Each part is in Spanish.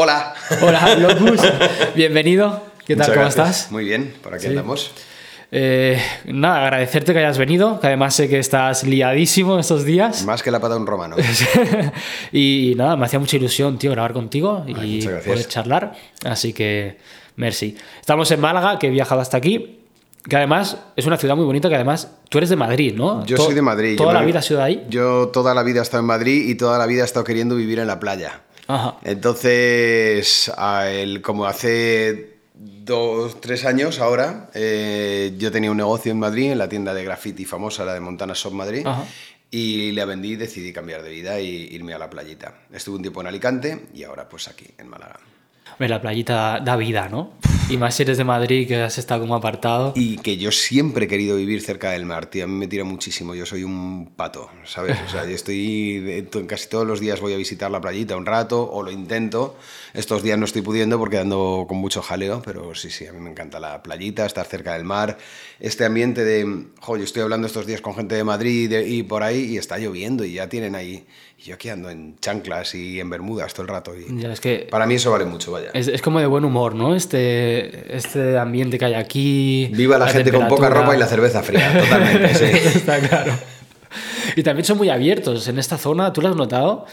Hola. Hola, Locus. Bienvenido. ¿Qué tal? Muchas ¿Cómo gracias. estás? Muy bien, por aquí Sí. andamos. Eh, nada, agradecerte que hayas venido, que además sé que estás liadísimo estos días. Más que la pata de un romano. y nada, me hacía mucha ilusión, tío, grabar contigo y Ay, poder charlar. Así que, merci. Estamos en Málaga, que he viajado hasta aquí. Que además es una ciudad muy bonita, que además tú eres de Madrid, ¿no? Yo To- soy de Madrid. ¿Toda Yo la me- vida has sido de ahí? Yo toda la vida he estado en Madrid y toda la vida he estado queriendo vivir en la playa. Ajá. Entonces, a el- como hace dos, tres años ahora, eh, yo tenía un negocio en Madrid, en la tienda de graffiti famosa, la de Montana Shop Madrid, Ajá. y la vendí y decidí cambiar de vida y irme a la playita. Estuve un tiempo en Alicante y ahora pues aquí, en Málaga. La playita da vida, ¿no? Y más si eres de Madrid, que has estado como apartado. Y que yo siempre he querido vivir cerca del mar, tío. A mí me tira muchísimo. Yo soy un pato, ¿sabes? O sea, yo estoy. Casi todos los días voy a visitar la playita un rato, o lo intento. Estos días no estoy pudiendo porque ando con mucho jaleo, pero sí, sí, a mí me encanta la playita, estar cerca del mar. Este ambiente de. Jo, yo estoy hablando estos días con gente de Madrid y, de- y por ahí, y está lloviendo, y ya tienen ahí. Y yo aquí ando en chanclas y en bermudas todo el rato. Y Ya, es que para mí eso vale mucho, vaya. Es, es como de buen humor, ¿no? Este, este ambiente que hay aquí. Viva la, gente con poca ropa y la cerveza fría, totalmente, sí. Está claro. Y también son muy abiertos en esta zona, ¿tú lo has notado?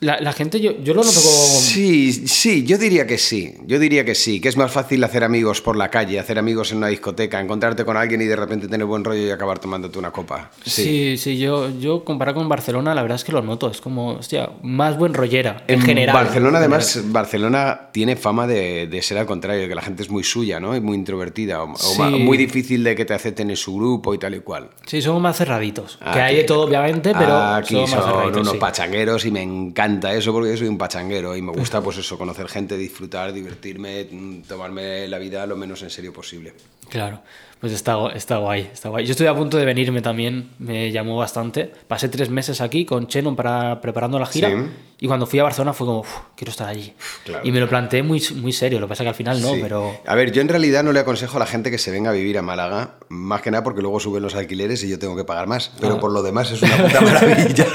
La, la gente, yo, yo lo noto como. Sí, sí, yo diría que sí. Yo diría que sí, que es más fácil hacer amigos por la calle, hacer amigos en una discoteca, encontrarte con alguien y de repente tener buen rollo y acabar tomándote una copa. Sí, sí, yo, yo comparado con Barcelona, la verdad es que lo noto. Es como, hostia, más buen rollera, en, general. Barcelona, En además, Barcelona tiene fama de, de ser al contrario, que la gente es muy suya, ¿no? Y muy introvertida, o, Sí. muy difícil de que te acepten en su grupo y tal y cual. Sí, somos más cerraditos. que Aquí- hay de todo, obviamente, pero Aquí más son cerraditos. unos sí. pachangueros y me encanta eso porque yo soy un pachanguero y me gusta pues eso, conocer gente, disfrutar, divertirme, mm, tomarme la vida lo menos en serio posible. Claro, pues está, gu- está guay, está guay. Yo estoy a punto de venirme también, me llamó bastante. Pasé tres meses aquí con Chenon para, preparando la gira Sí. y cuando fui a Barcelona fue como, "Uf, quiero estar allí. claro. y me lo planteé muy, muy serio, lo que pasa que al final no, Sí. pero... A ver, yo en realidad no le aconsejo a la gente que se venga a vivir a Málaga, más que nada porque luego suben los alquileres y yo tengo que pagar más, pero Ah. por lo demás es una puta maravilla.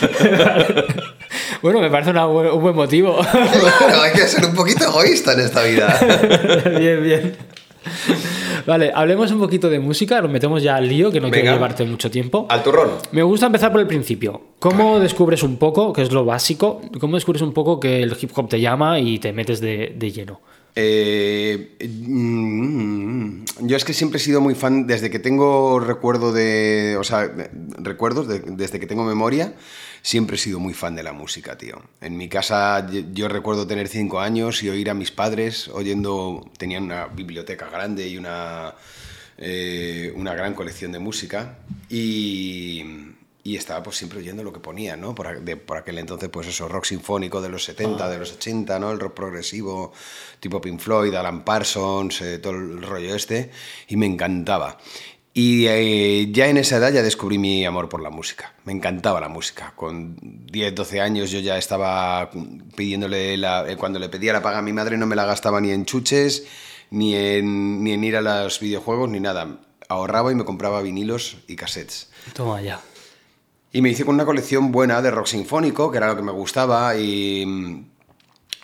bueno, me parece una un buen motivo. claro, hay que ser un poquito egoísta en esta vida. bien, bien. Vale, hablemos un poquito de música, nos metemos ya al lío, que no quiero Venga. llevarte mucho tiempo. Al turrón. Me gusta empezar por el principio. ¿Cómo descubres un poco, que es lo básico, cómo descubres un poco que el hip hop te llama y te metes de, de lleno? Eh, mm, yo es que siempre he sido muy fan, desde que tengo recuerdo de. O sea, recuerdos, de- desde que tengo memoria, siempre he sido muy fan de la música, tío. En mi casa yo, yo recuerdo tener cinco años y oír a mis padres oyendo. Tenían una biblioteca grande y una. eh, una gran colección de música. Y. Y estaba pues siempre oyendo lo que ponía, ¿no? Por, a- de- por aquel entonces, pues eso, rock sinfónico de los 70, de los 80, ¿no? El rock progresivo, tipo Pink Floyd, Alan Parsons, eh, todo el rollo este, y me encantaba. Y eh, ya en esa edad ya descubrí mi amor por la música. Me encantaba la música. Con 10, 12 años yo ya estaba pidiéndole, la, eh, cuando le pedía la paga a mi madre no me la gastaba ni en chuches, ni en, ni en ir a los videojuegos, ni nada. Ahorraba y me compraba vinilos y cassettes. Toma ya. Y me hice con una colección buena de rock sinfónico, que era lo que me gustaba, y,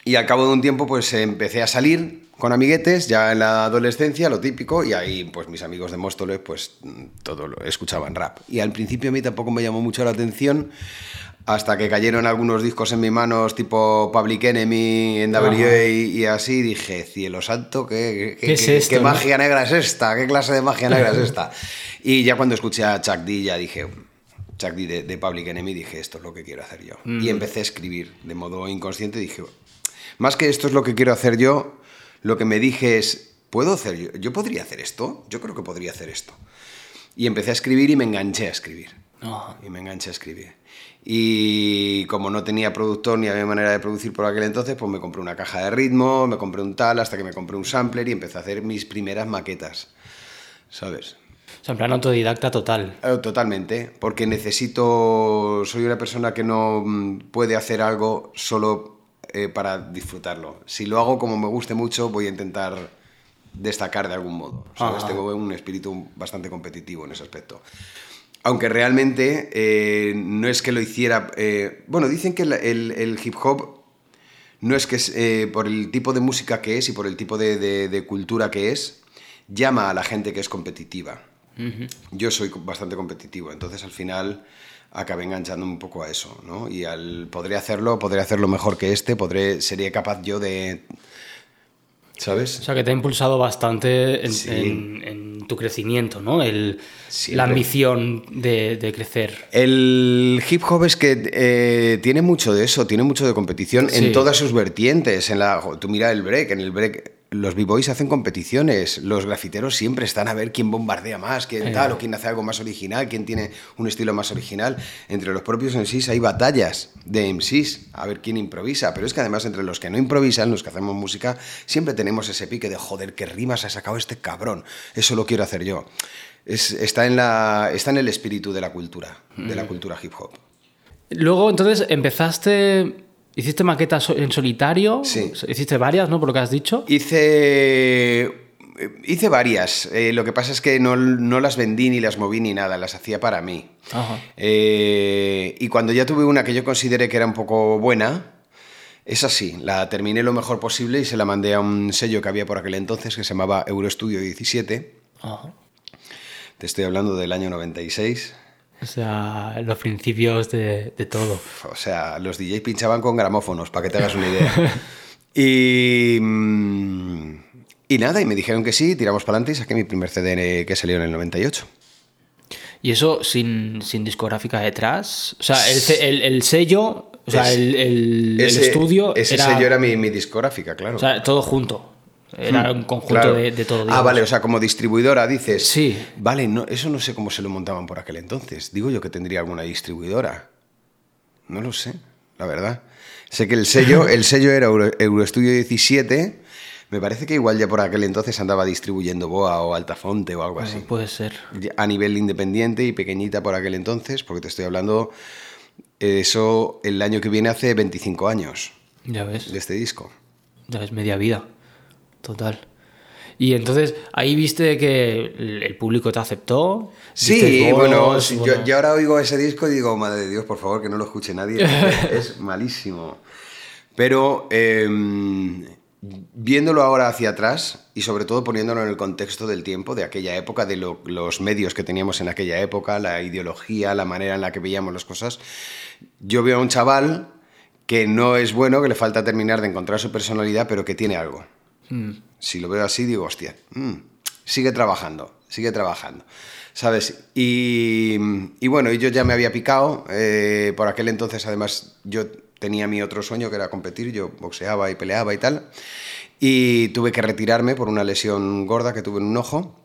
y al cabo de un tiempo pues empecé a salir con amiguetes, ya en la adolescencia, lo típico, y ahí pues mis amigos de Móstoles pues todo lo escuchaban rap. Y al principio a mí tampoco me llamó mucho la atención, hasta que cayeron algunos discos en mis manos tipo Public Enemy, NWA y, y así, dije, cielo santo, ¿qué, qué, ¿Qué es qué- esto, qué no? magia negra es esta? ¿Qué clase de magia negra es esta? Y ya cuando escuché a Chuck D ya dije, Chuck D de, de Public Enemy, dije, esto es lo que quiero hacer yo. Y empecé a escribir de modo inconsciente, dije, más que esto es lo que quiero hacer yo, lo que me dije es, ¿puedo hacer yo? ¿Yo podría hacer esto? Yo creo que podría hacer esto. Y empecé a escribir y me enganché a escribir. Y me enganché a escribir. Y como no tenía productor ni había manera de producir por aquel entonces, pues me compré una caja de ritmo, me compré un tal, hasta que me compré un sampler y empecé a hacer mis primeras maquetas. ¿Sabes? O sea, en plan autodidacta total. Eh, Totalmente, porque necesito, soy una persona que no mm, puede hacer algo solo eh, para disfrutarlo. Si lo hago como me guste mucho, voy a intentar destacar de algún modo. ¿sabes? Ajá. Tengo un espíritu bastante competitivo en ese aspecto. Aunque realmente eh, no es que lo hiciera... eh, bueno, dicen que el, el- el hip hop no es que eh, por el tipo de música que es y por el tipo de, de- de cultura que es, llama a la gente que es competitiva. Yo soy bastante competitivo, entonces al final acabé enganchando un poco a eso, ¿no? Y al podré hacerlo, podré hacerlo mejor que este, podré, sería capaz yo de, ¿sabes? O sea, que te ha impulsado bastante en, Sí. en- en tu crecimiento, ¿no? El, la ambición de, de crecer. El hip hop es que eh, tiene mucho de eso, tiene mucho de competición Sí. en todas sus vertientes. En la, tú mira el break, en el break los b-boys hacen competiciones, los grafiteros siempre están a ver quién bombardea más, quién tal, o quién hace algo más original, quién tiene un estilo más original. Entre los propios MCs hay batallas de MCs, a ver quién improvisa, pero es que además entre los que no improvisan, los que hacemos música, siempre tenemos ese pique de joder, qué rimas ha sacado este cabrón, eso lo quiero hacer yo. Es- está, en la, está en el espíritu de la cultura, de la cultura hip hop. Luego, entonces, empezaste. Hiciste maquetas en solitario. Sí. Hiciste varias, ¿no? Por lo que has dicho. Hice, hice varias. Eh, lo que pasa es que no, no las vendí ni las moví ni nada, las hacía para mí. Ajá. Eh, y cuando ya tuve una que yo consideré que era un poco buena, esa sí, la terminé lo mejor posible y se la mandé a un sello que había por aquel entonces que se llamaba Eurostudio 17. Ajá. Te estoy hablando del año 96. O sea, los principios de, de todo. O sea, los DJs pinchaban con gramófonos, para que te hagas una idea. y, mm, y nada, y me dijeron que sí, tiramos para adelante y saqué mi primer CD que salió en el 98. Y eso sin, sin discográfica detrás. O sea, el, el- el sello, o sea, el, el- el Ese- estudio. Ese era, sello era mi, mi discográfica, claro. O sea, todo junto. Era un conjunto Claro. de, de todo. Ah, digamos. vale, o sea, como distribuidora dices. Sí. Vale, no, eso no sé cómo se lo montaban por aquel entonces. Digo yo que tendría alguna distribuidora. No lo sé, la verdad. Sé que el sello, el sello era Euro- Eurostudio 17. Me parece que igual ya por aquel entonces andaba distribuyendo Boa o Altafonte o algo así. Bueno, puede ser. A nivel independiente y pequeñita por aquel entonces, porque te estoy hablando eso el año que viene hace 25 años Ya ves. de este disco. Ya ves, media vida. Total. Y entonces ahí viste que el público te aceptó. Sí, bueno. Yo, yo ahora oigo ese disco y digo, madre de Dios, por favor, que no lo escuche nadie, es malísimo. Pero eh, viéndolo ahora hacia atrás y sobre todo poniéndolo en el contexto del tiempo, de aquella época, de lo- los medios que teníamos en aquella época, la ideología, la manera en la que veíamos las cosas, yo veo a un chaval que no es bueno, que le falta terminar de encontrar su personalidad, pero que tiene algo. Mm. Si lo veo así, digo, hostia, mm, sigue trabajando, sigue trabajando. ¿Sabes? Y, y bueno, yo ya me había picado. eh, por aquel entonces, además, yo tenía mi otro sueño que era competir. Yo boxeaba y peleaba y tal. Y tuve que retirarme por una lesión gorda que tuve en un ojo.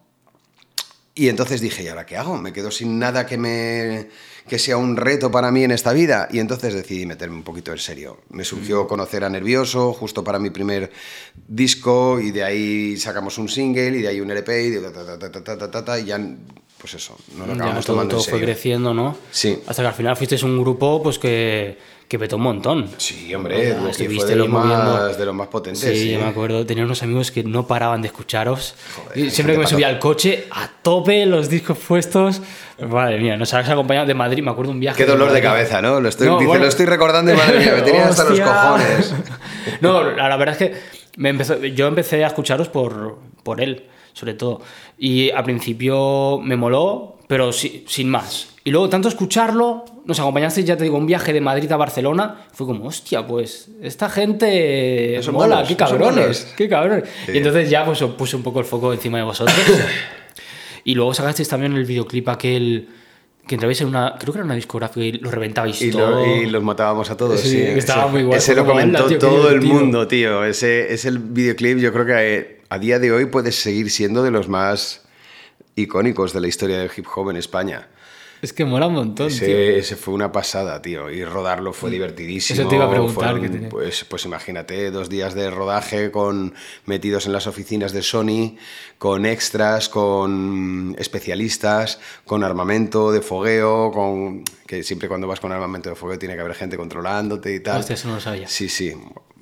Y entonces dije, ¿y ahora qué hago? Me quedo sin nada que, me, que sea un reto para mí en esta vida. Y entonces decidí meterme un poquito en serio. Me surgió mm. conocer a Nervioso justo para mi primer disco y de ahí sacamos un single y de ahí un LP y de ta, ta, ta, ta, ta, ta, ta y ya pues eso, no lo acabamos ya, todo, tomando todo en serio. fue creciendo, ¿no? Sí. Hasta que al final fuisteis un grupo pues que que petó un montón. Sí, hombre, Ya, que estuviste fue de moviendo. más, de los más potentes. Sí, sí. yo me acuerdo. Tenía unos amigos que no paraban de escucharos. Joder, Y siempre que me subía al coche, a tope, los discos puestos. Madre mía, nos habías acompañado de Madrid. Me acuerdo un viaje. Qué dolor de Madrid. cabeza, ¿no? Lo estoy, No, dice, bueno. lo estoy recordando y madre mía, me tenían hasta los cojones. No, la, la verdad es que me empezó, yo empecé a escucharos por, por él, sobre todo. Y al principio me moló, pero si- sin más. Y luego, tanto escucharlo, nos acompañaste, ya te digo, un viaje de Madrid a Barcelona. Fue como, hostia, pues esta gente No mola, malos, qué cabrones, qué cabrones. Sí. Y entonces ya pues puse un poco el foco encima de vosotros. y luego sacasteis también el videoclip aquel que entrabais en una, creo que era una discográfica y lo reventabais Y, todo. lo- y los matábamos a todos. Sí, estaba ese, muy guay, Ese lo como, "Hala, comentó tío, todo el divertido". mundo, tío. Ese es el videoclip, yo creo que eh, a día de hoy puede seguir siendo de los más icónicos de la historia del hip hop en España. Es que mola un montón, tío. Ese, ese fue una pasada, tío. Y rodarlo fue divertidísimo. Mm. Eso te iba a preguntar, Fueron, que pues, pues imagínate, dos días de rodaje con metidos en las oficinas de Sony, con extras, con especialistas, con armamento de fogueo, con que siempre cuando vas con armamento de fogueo tiene que haber gente controlándote y tal. Hostia, eso no lo sabía. Sí, sí.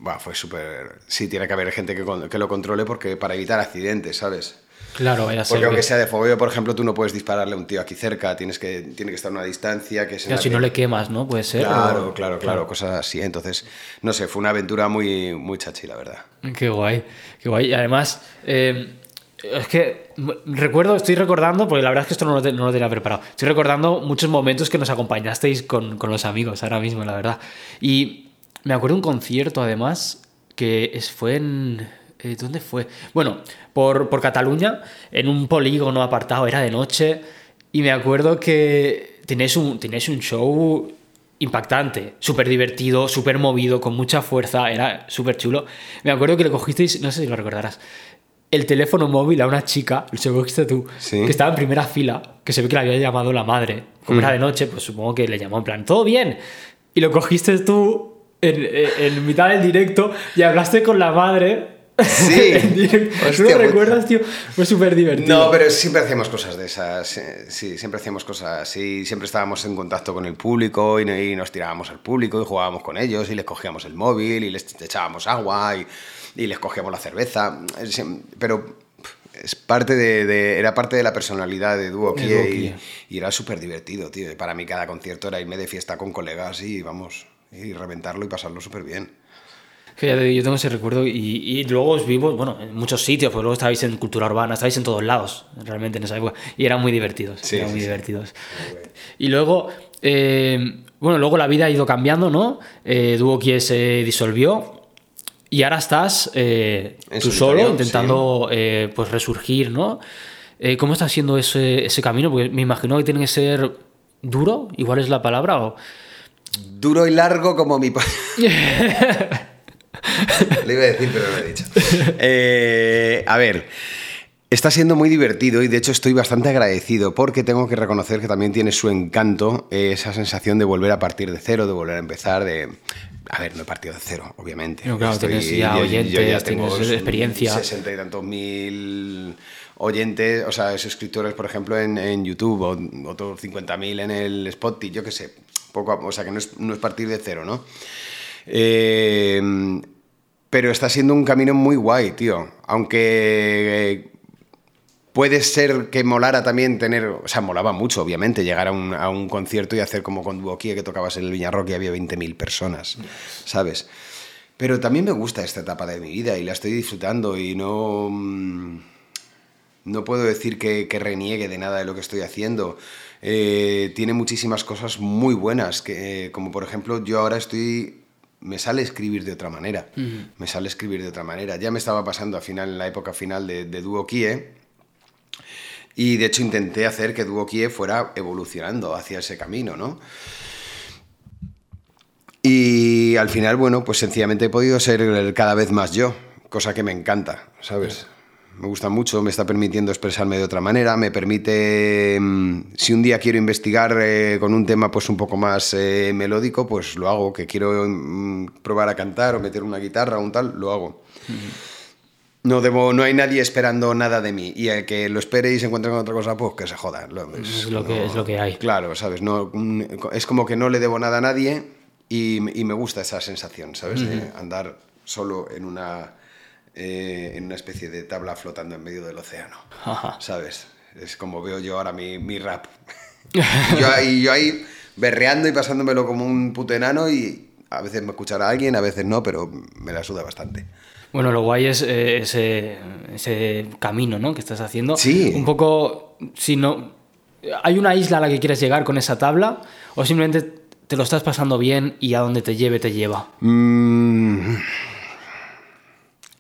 Va, fue súper. Sí, tiene que haber gente que, que lo controle porque para evitar accidentes, ¿sabes? Claro, vaya Porque aunque que- sea de fuego, por ejemplo, tú no puedes dispararle a un tío aquí cerca, tienes que, tiene que estar a una distancia que es la si que- no le quemas, ¿no? Puede ser. Claro, o- claro, claro, cosas así. Entonces, no sé, fue una aventura muy, muy chachi, la verdad. Qué guay, qué guay. Y además, eh, es que recuerdo, estoy recordando, porque la verdad es que esto no lo, no lo tenía preparado. Estoy recordando muchos momentos que nos acompañasteis con, con los amigos ahora mismo, la verdad. Y me acuerdo un concierto, además, que fue en. Eh, ¿Dónde fue? Bueno, por, por Cataluña, en un polígono apartado, era de noche. Y me acuerdo que tenéis un, tenéis un show impactante, súper divertido, súper movido, con mucha fuerza, era súper chulo. Me acuerdo que le cogisteis, no sé si lo recordarás, el teléfono móvil a una chica, lo cogiste tú, Sí. que estaba en primera fila, que se ve que le había llamado la madre. Como era de noche, pues supongo que le llamó en plan, ¿todo bien? Y lo cogiste tú en, en- en mitad del directo y hablaste con la madre. Sí. ¿Tú lo recuerdas, tío? Fue súper divertido. No, pero siempre hacíamos cosas de esas. eh, Sí, siempre hacíamos cosas así. Siempre estábamos en contacto con el público y, y nos tirábamos al público y jugábamos con ellos y les cogíamos el móvil y les echábamos agua y, y les cogíamos la cerveza. Em, Pero es parte de, de- era parte de la personalidad de Duo y, y era súper divertido, tío. Para mí cada concierto era irme de fiesta con colegas y vamos, y reventarlo y pasarlo súper bien. Que ya te digo, yo tengo ese recuerdo y, y luego os vimos, bueno, en muchos sitios, porque luego estabais en cultura urbana, estabais en todos lados, realmente en esa época, y eran muy divertidos, Sí, eran sí, muy sí. divertidos. Y luego, eh, bueno, luego la vida ha ido cambiando, ¿no? Eh, Duo Kie se disolvió y ahora estás eh, tú solo intentando eh, pues resurgir, ¿no? Eh, ¿Cómo está siendo ese, ese camino? Porque me imagino que tiene que ser duro, igual es la palabra, o... Duro y largo como mi... Le iba a decir, pero no lo he dicho. Eh, a ver, está siendo muy divertido y de hecho estoy bastante agradecido porque tengo que reconocer que también tiene su encanto eh, esa sensación de volver a partir de cero, de volver a empezar, de... A ver, no he partido de cero, obviamente. No, claro, tienes ya oyentes, tienes experiencia. Sesenta y tantos mil oyentes, o sea, suscriptores, por ejemplo, en, en YouTube, o otros 50.000 en el Spotify, yo qué sé. Poco, a- o sea, que no es, no es partir de cero, ¿no? Eh, pero está siendo un camino muy guay, tío. Aunque eh, puede ser que molara también tener, o sea, molaba mucho, obviamente, llegar a un, a un concierto y hacer como con Duoquía, que tocabas en el Viñarroque y había 20.000 personas, ¿sabes? Pero también me gusta esta etapa de mi vida y la estoy disfrutando y no... mm, No puedo decir que, que reniegue de nada de lo que estoy haciendo. Eh, tiene muchísimas cosas muy buenas, que, eh, como por ejemplo yo ahora estoy... Me sale escribir de otra manera. Me sale escribir de otra manera. Ya me estaba pasando a final, en la época final de, de Duo Kie. Y de hecho intenté hacer que Duo Kie fuera evolucionando hacia ese camino, ¿no? Y al final, bueno, pues sencillamente he podido ser cada vez más yo, cosa que me encanta, ¿sabes? Me gusta mucho, me está permitiendo expresarme de otra manera, me permite, mm, si un día quiero investigar eh, con un tema pues un poco más eh, melódico, pues lo hago, que quiero mm, probar a cantar o meter una guitarra o un tal, lo hago. No, debo, no hay nadie esperando nada de mí. Y el que lo espere y se encuentre con otra cosa, pues que se joda. Lo- Es lo que- es lo que hay. Claro, ¿sabes? No, mm, es como que no le debo nada a nadie y, y me gusta esa sensación, ¿sabes? De andar solo en una, eh, en una especie de tabla flotando en medio del océano, Ajá. ¿sabes? Es como veo yo ahora mi, mi rap. yo, ahí, yo ahí berreando y pasándomelo como un puto enano y a veces me escuchará alguien, a veces no, pero me la suda bastante. Bueno, lo guay es eh, ese, ese camino ¿no? que estás haciendo. Sí. Un poco, si no... ¿Hay una isla a la que quieres llegar con esa tabla? ¿O simplemente te lo estás pasando bien y a donde te lleve, te lleva? Mm,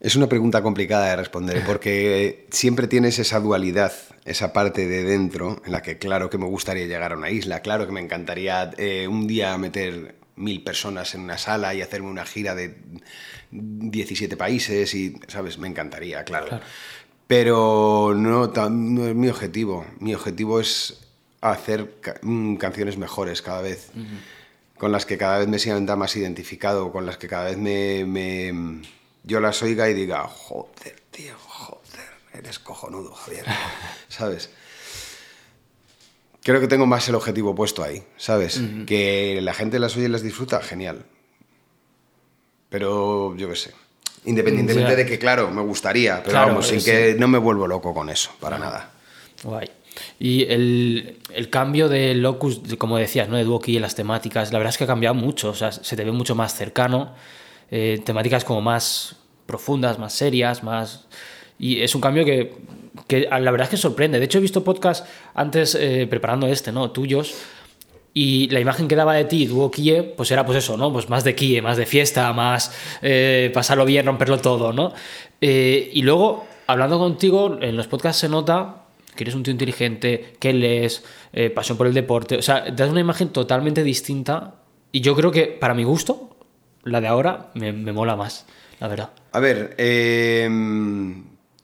Es una pregunta complicada de responder porque siempre tienes esa dualidad, esa parte de dentro en la que claro que me gustaría llegar a una isla, claro que me encantaría eh, un día meter mil personas en una sala y hacerme una gira de 17 países y, ¿sabes? Me encantaría, claro. Claro. Pero no, no es mi objetivo. Mi objetivo es hacer mm, canciones mejores cada vez con las que cada vez me sienta más identificado, con las que cada vez me, me- yo las oiga y diga, joder, tío, joder, eres cojonudo, Javier, ¿sabes? Creo que tengo más el objetivo puesto ahí, ¿sabes? Que la gente las oye y las disfruta, genial. Pero yo qué sé. Independientemente de que, claro, me gustaría, pero Claro, vamos, sin sí. que no me vuelvo loco con eso, para nada. Guay. Y el, el cambio de locus, como decías, ¿no? De Duoki en las temáticas, la verdad es que ha cambiado mucho. O sea, se te ve mucho más cercano. Eh, temáticas como más profundas, más serias, más. Y es un cambio que, que la verdad es que sorprende. De hecho, he visto podcasts antes, eh, preparando este, ¿no? Tuyos. Y la imagen que daba de ti, Duo Kie, pues era pues eso, ¿no? Pues más de Kie, más de fiesta, más eh, pasarlo bien, romperlo todo, ¿no? Eh, y luego, hablando contigo, en los podcasts se nota que eres un tío inteligente, que lees, eh, pasión por el deporte. O sea, das una imagen totalmente distinta. Y yo creo que, para mi gusto, la de ahora me, me mola más, la verdad. A ver, eh,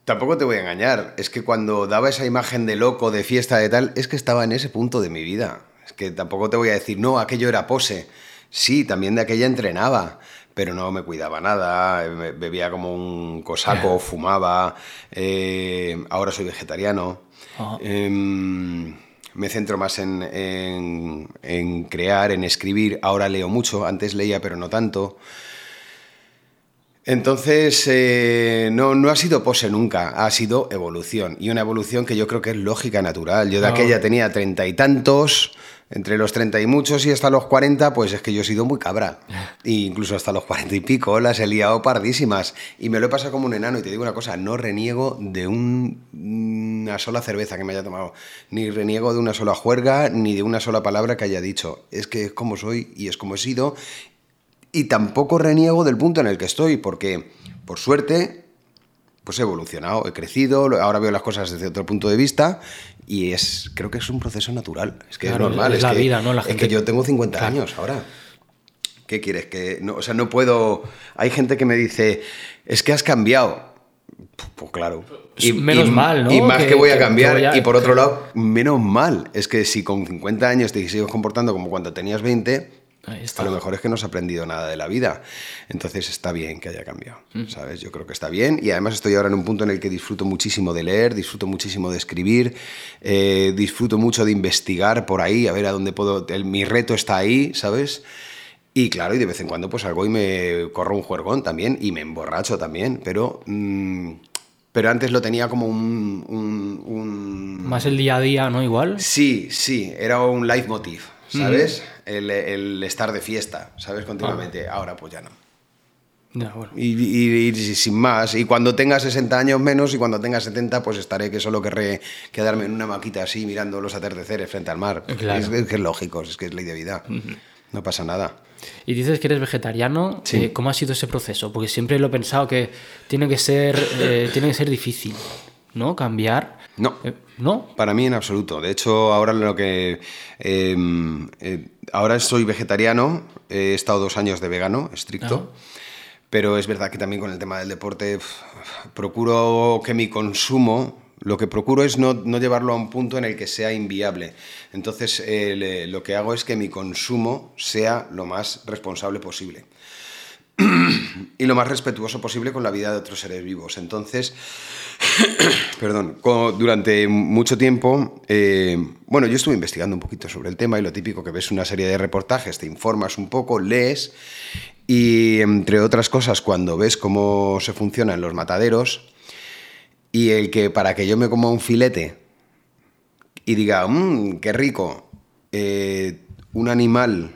tampoco te voy a engañar. Es que cuando daba esa imagen de loco, de fiesta, de tal, es que estaba en ese punto de mi vida. Es que tampoco te voy a decir, no, aquello era pose. Sí, también de aquella entrenaba, pero no me cuidaba nada, bebía como un cosaco, fumaba, eh, ahora soy vegetariano. Me centro más en, en- en crear, en escribir. Ahora leo mucho, antes leía, pero no tanto. Entonces, eh, no, no ha sido pose nunca, ha sido evolución. Y una evolución que yo creo que es lógica, natural. Yo de Ah. aquella tenía treinta y tantos, entre los treinta y muchos y hasta los cuarenta, pues es que yo he sido muy cabra. E incluso hasta los cuarenta y pico las he liado pardísimas. Y me lo he pasado como un enano. Y te digo una cosa, no reniego de un- una sola cerveza que me haya tomado. Ni reniego de una sola juerga, ni de una sola palabra que haya dicho. Es que es como soy y es como he sido. Y tampoco reniego del punto en el que estoy, porque, por suerte, pues he evolucionado, he crecido, ahora veo las cosas desde otro punto de vista y es creo que es un proceso natural. Es que Claro, es normal. es la que, vida, ¿no? La es gente- que yo tengo 50 Claro. años ahora. ¿Qué quieres? Que no, o sea, no puedo... Hay gente que me dice, es que has cambiado. Pues claro. Pues menos mal, ¿no? Y más Que- que, voy a cambiar. que voy a- Y por otro lado, menos mal. Es que si con 50 años te sigues comportando como cuando tenías 20, Ahí está. A lo mejor es que no has aprendido nada de la vida. Entonces está bien que haya cambiado, Mm. ¿sabes? Yo creo que está bien y además estoy ahora en un punto en el que disfruto muchísimo de leer, disfruto muchísimo de escribir, eh, disfruto mucho de investigar por ahí, a ver a dónde puedo... el- mi reto está ahí, ¿sabes? Y claro, y de vez en cuando pues salgo y me corro un juergón también y me emborracho también, pero... mm, pero antes lo tenía como un- un- un Más el día a día, ¿no? Igual. Sí, sí, era un leitmotiv, ¿sabes? El, el estar de fiesta, ¿sabes? Continuamente. Ahora pues ya no. Ya, bueno. Y, y- y sin más. Y cuando tenga 60 años menos y cuando tenga 70 pues estaré que solo querré quedarme en una maquita así mirando los atardeceres frente al mar. Claro. Es, es que es lógico, es que es ley de vida. No pasa nada. Y dices que eres vegetariano. Sí. eh, ¿Cómo ha sido ese proceso? Porque siempre lo he pensado que tiene que ser, eh, tiene que ser difícil, ¿no? Cambiar. No. Eh, ¿No? Para mí en absoluto. De hecho, ahora lo que. eh, eh, ahora soy vegetariano, he estado dos años de vegano, estricto. Pero es verdad que también con el tema del deporte procuro que mi consumo, lo que procuro es no, no llevarlo a un punto en el que sea inviable. Entonces eh, le- lo que hago es que mi consumo sea lo más responsable posible y lo más respetuoso posible con la vida de otros seres vivos. Entonces, perdón, durante mucho tiempo, eh, bueno, yo estuve investigando un poquito sobre el tema y lo típico que ves una serie de reportajes, te informas un poco, lees y entre otras cosas, cuando ves cómo se funcionan los mataderos y el que para que yo me coma un filete y diga, mmm, qué rico, eh, un animal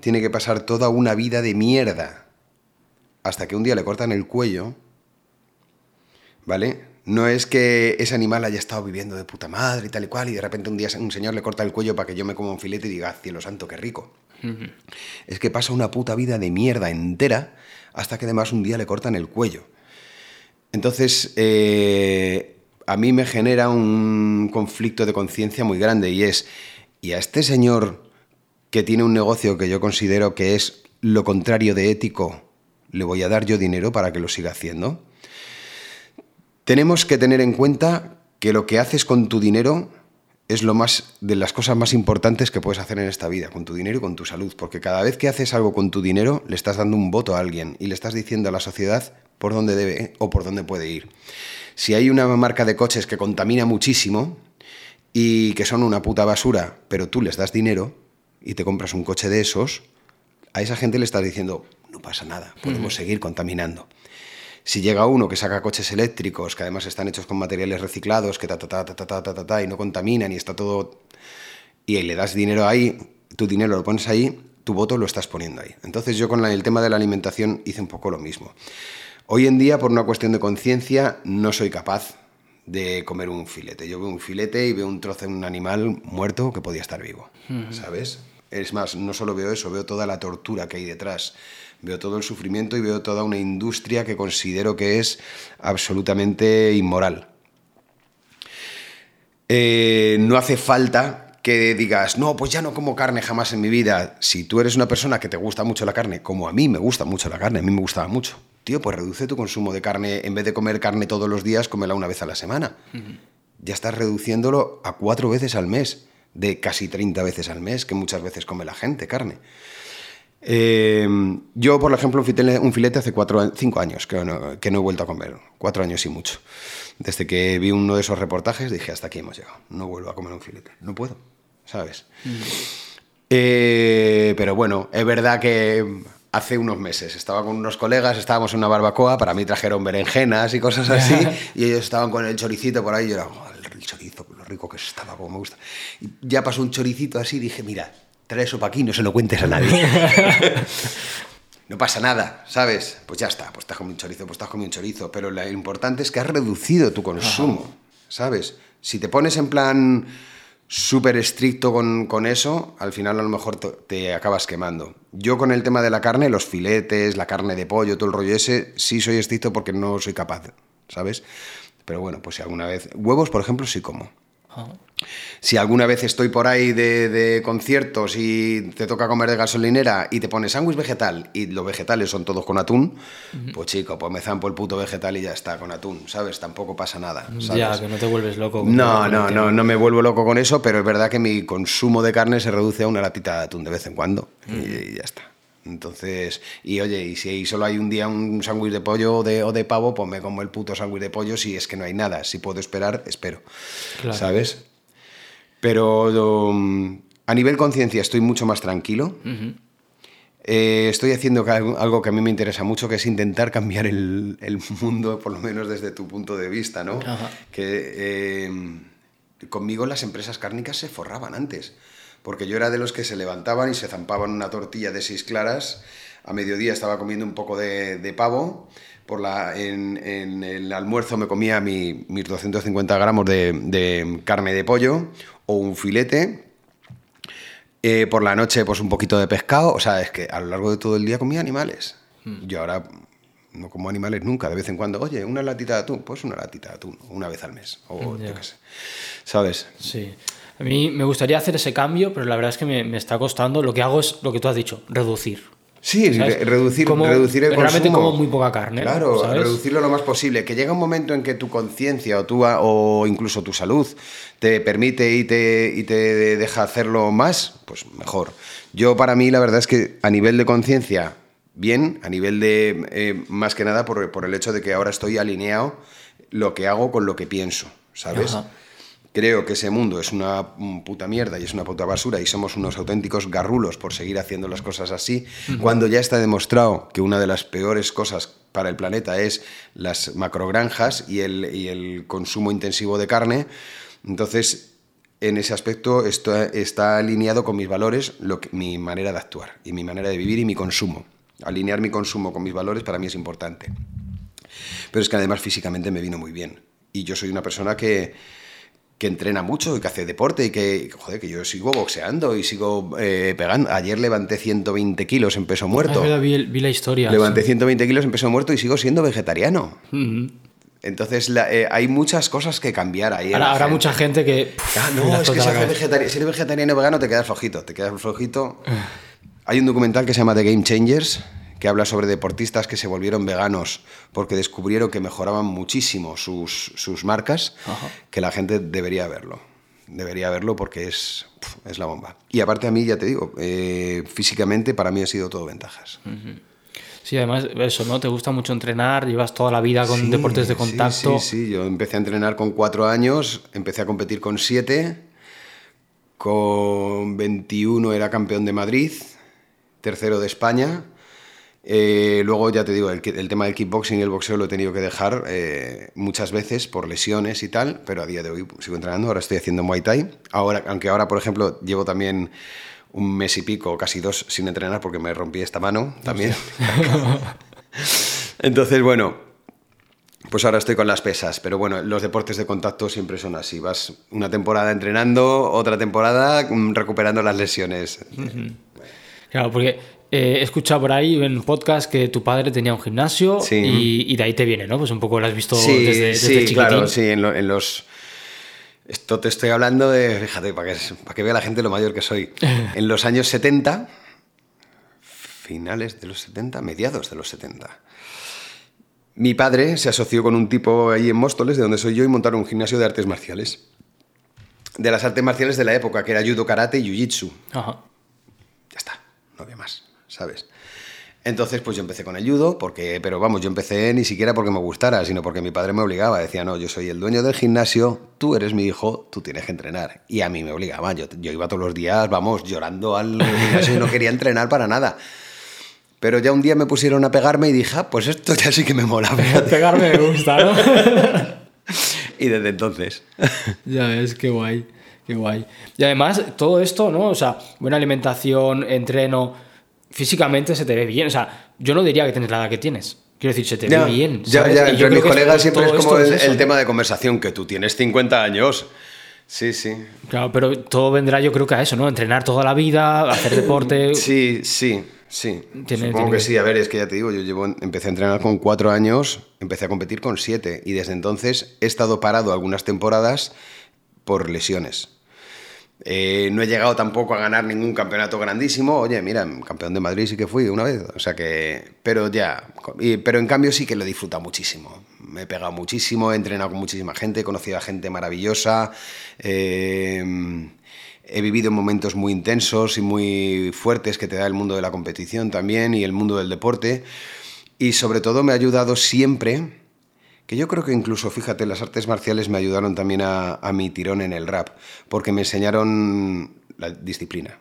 tiene que pasar toda una vida de mierda hasta que un día le cortan el cuello, ¿vale? No es que ese animal haya estado viviendo de puta madre y tal y cual, y de repente un día un señor le corta el cuello para que yo me coma un filete y diga, cielo santo, qué rico. Es que pasa una puta vida de mierda entera hasta que además un día le cortan el cuello. Entonces, eh, a mí me genera un conflicto de conciencia muy grande y es, ¿y a este señor que tiene un negocio que yo considero que es lo contrario de ético, le voy a dar yo dinero para que lo siga haciendo? Tenemos que tener en cuenta que lo que haces con tu dinero es lo más de las cosas más importantes que puedes hacer en esta vida, con tu dinero y con tu salud, porque cada vez que haces algo con tu dinero le estás dando un voto a alguien y le estás diciendo a la sociedad por dónde debe o por dónde puede ir. Si hay una marca de coches que contamina muchísimo y que son una puta basura, pero tú les das dinero y te compras un coche de esos, a esa gente le estás diciendo, pasa nada, mm. podemos uh -huh. seguir contaminando. Si llega uno que saca coches eléctricos, que además están hechos con materiales reciclados, que ta, ta, ta, ta, ta, ta, ta, ta y no contaminan y está todo... Y le das dinero ahí, tu dinero lo pones ahí, tu voto lo estás poniendo ahí. Entonces yo con la, el tema de la alimentación hice un poco lo mismo. Hoy en día, por una cuestión de conciencia, no soy capaz de comer un filete. Yo veo un filete y veo un trozo de un animal muerto que podía estar vivo, uh -huh. ¿sabes? Es más, no solo veo eso, veo toda la tortura que hay detrás veo todo el sufrimiento y veo toda una industria que considero que es absolutamente inmoral. Eh, no hace falta que digas, no, pues ya no como carne jamás en mi vida. Si tú eres una persona que te gusta mucho la carne, como a mí me gusta mucho la carne, a mí me gustaba mucho, tío, pues reduce tu consumo de carne. En vez de comer carne todos los días, cómela una vez a la semana. Ya estás reduciéndolo a cuatro veces al mes, de casi 30 veces al mes, que muchas veces come la gente carne. Eh, yo, por ejemplo, un filete, hace cuatro, cinco años que no, que no he vuelto a comer. Cuatro años y mucho. Desde que vi uno de esos reportajes dije, hasta aquí hemos llegado. No vuelvo a comer un filete. No puedo, ¿sabes? Mm. Eh, pero bueno, es verdad que hace unos meses estaba con unos colegas, estábamos en una barbacoa, para mí trajeron berenjenas y cosas así, y ellos estaban con el choricito por ahí, y yo era, oh, el chorizo, lo rico que estaba, como me gusta. Y ya pasó un choricito así, y dije, mira, trae eso para aquí, no se lo cuentes a nadie. no pasa nada, ¿sabes? Pues ya está, pues estás comiendo un chorizo, pues estás comiendo un chorizo, pero lo importante es que has reducido tu consumo, ¿sabes? Si te pones en plan súper estricto con, eso, al final a lo mejor te, acabas quemando. Yo con el tema de la carne, los filetes, la carne de pollo, todo el rollo ese, sí soy estricto porque no soy capaz, ¿sabes? Pero bueno, pues si alguna vez... Huevos, por ejemplo, sí como. Si alguna vez estoy por ahí de, conciertos y te toca comer de gasolinera y te pones sándwich vegetal y los vegetales son todos con atún, pues chico, pues me zampo el puto vegetal y ya está, con atún, ¿sabes? Tampoco pasa nada. Ya, que no te vuelves loco. No, no, no, no me vuelvo loco con eso, pero es verdad que mi consumo de carne se reduce a una latita de atún de vez en cuando y ya está. Entonces, y oye, y si solo hay un día un sándwich de pollo o de, o de pavo, pues me como el puto sándwich de pollo si es que no hay nada. Si puedo esperar, espero. ¿Sabes? Pero um, a nivel conciencia estoy mucho más tranquilo. Eh, estoy haciendo algo que a mí me interesa mucho, que es intentar cambiar el, mundo, por lo menos desde tu punto de vista, ¿no? Que eh, conmigo las empresas cárnicas se forraban antes porque yo era de los que se levantaban y se zampaban una tortilla de seis claras. A mediodía estaba comiendo un poco de, pavo. Por la, en, el almuerzo me comía mis 250 gramos de, carne de pollo o un filete. Eh, por la noche, pues un poquito de pescado. O sea, es que a lo largo de todo el día comía animales. Hmm. Yo ahora no como animales nunca. De vez en cuando, oye, una latita de atún. Pues una latita de atún, una vez al mes. O yo qué sé. ¿Sabes? Sí. A mí me gustaría hacer ese cambio, pero la verdad es que me, me está costando. Lo que hago es lo que tú has dicho, reducir. Sí, reducir, reducir el realmente como muy poca carne. Claro, reducirlo lo más posible. Que llega un momento en que tu conciencia o, tu, o incluso tu salud te permite y te, y te deja hacerlo más, pues mejor. Yo para mí la verdad es que a nivel de conciencia, bien, a nivel de, eh, más que nada por, por, el hecho de que ahora estoy alineado lo que hago con lo que pienso, ¿sabes? Creo que ese mundo es una puta mierda y es una puta basura y somos unos auténticos garrulos por seguir haciendo las cosas así, cuando ya está demostrado que una de las peores cosas para el planeta es las macrogranjas y el, y el consumo intensivo de carne, entonces en ese aspecto está, está alineado con mis valores, lo que, mi manera de actuar y mi manera de vivir y mi consumo. Alinear mi consumo con mis valores para mí es importante. Pero es que además físicamente me vino muy bien. Y yo soy una persona que, que entrena mucho y que hace deporte y que, joder, que yo sigo boxeando y sigo eh, pegando. Ayer levanté 120 kilos en peso muerto. Ah, vi, la historia. Levanté 120 kilos en peso muerto y sigo siendo vegetariano. Entonces eh, hay muchas cosas que cambiar ahí. Ahora, habrá mucha gente que... Ah, no, es que si eres vegetariano o vegano te quedas flojito, te quedas flojito. Hay un documental que se llama The Game Changers, que habla sobre deportistas que se volvieron veganos porque descubrieron que mejoraban muchísimo sus, sus marcas, que la gente debería verlo. Debería verlo porque es, es la bomba. Y aparte a mí, ya te digo, eh, físicamente para mí ha sido todo ventajas. Sí, además eso, ¿no? Te gusta mucho entrenar, llevas toda la vida con deportes de contacto. Sí, sí, yo empecé a entrenar con cuatro años, empecé a competir con siete, con 21 era campeón de Madrid, tercero de España, Eh, luego, ya te digo, el, el, tema del kickboxing y el boxeo lo he tenido que dejar eh, muchas veces por lesiones y tal, pero a día de hoy sigo entrenando. Ahora estoy haciendo Muay Thai. Ahora, aunque ahora, por ejemplo, llevo también un mes y pico, casi dos, sin entrenar porque me rompí esta mano también. Entonces, bueno, pues ahora estoy con las pesas, pero bueno, los deportes de contacto siempre son así. Vas una temporada entrenando, otra temporada mm, recuperando las lesiones. Claro, porque eh, he escuchado por ahí en podcast que tu padre tenía un gimnasio y, de ahí te viene, ¿no? Pues un poco lo has visto sí, desde, sí, chiquitín. Claro, sí, en, los... Esto te estoy hablando de, fíjate, para que, para que vea la gente lo mayor que soy. En los años 70, finales de los 70, mediados de los 70, mi padre se asoció con un tipo ahí en Móstoles, de donde soy yo, y montaron un gimnasio de artes marciales. De las artes marciales de la época, que era judo, karate y jiu-jitsu. Ajá. Ya está, no había más. ¿Sabes? Entonces, pues yo empecé con el judo, porque, pero vamos, yo empecé ni siquiera porque me gustara, sino porque mi padre me obligaba. Decía, no, yo soy el dueño del gimnasio, tú eres mi hijo, tú tienes que entrenar. Y a mí me obligaba. Yo, yo iba todos los días, vamos, llorando al gimnasio y no quería entrenar para nada. Pero ya un día me pusieron a pegarme y dije, ah, pues esto ya sí que me mola. Pegarme me gusta, ¿no? y desde entonces. ya ves, qué guay, qué guay. Y además, todo esto, ¿no? O sea, buena alimentación, entreno físicamente se te ve bien. O sea, yo no diría que tienes la edad que tienes. Quiero decir, se te ve bien. Ya, ya, entre mis colegas siempre es como el, tema de conversación, que tú tienes 50 años. Sí, sí. Claro, pero todo vendrá yo creo que a eso, ¿no? Entrenar toda la vida, hacer deporte. Sí, sí, sí. Supongo que sí. A ver, es que ya te digo, yo llevo, empecé a entrenar con cuatro años, empecé a competir con siete y desde entonces he estado parado algunas temporadas por lesiones. Eh, no he llegado tampoco a ganar ningún campeonato grandísimo. Oye, mira, campeón de Madrid sí que fui una vez. O sea que. Pero ya. pero en cambio sí que lo he muchísimo. Me he pegado muchísimo, he entrenado con muchísima gente, he conocido a gente maravillosa. Eh, he vivido momentos muy intensos y muy fuertes que te da el mundo de la competición también y el mundo del deporte. Y sobre todo me ha ayudado siempre que yo creo que incluso, fíjate, las artes marciales me ayudaron también a, mi tirón en el rap, porque me enseñaron la disciplina.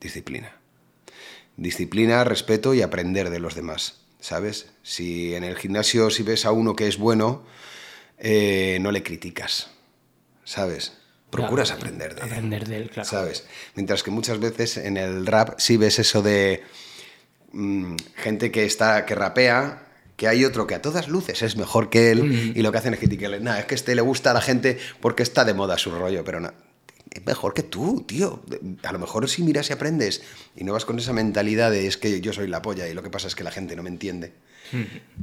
Disciplina. Disciplina, respeto y aprender de los demás, ¿sabes? Si en el gimnasio, si ves a uno que es bueno, eh, no le criticas, ¿sabes? Procuras aprender de él. Aprender de él, claro. ¿Sabes? Mientras que muchas veces en el rap sí ves eso de mm, gente que, está, que rapea que hay otro que a todas luces es mejor que él y lo que hacen es criticarle, nada, es que este le gusta a la gente porque está de moda su rollo, pero no, es mejor que tú, tío. A lo mejor si miras y aprendes y no vas con esa mentalidad de es que yo soy la polla y lo que pasa es que la gente no me entiende.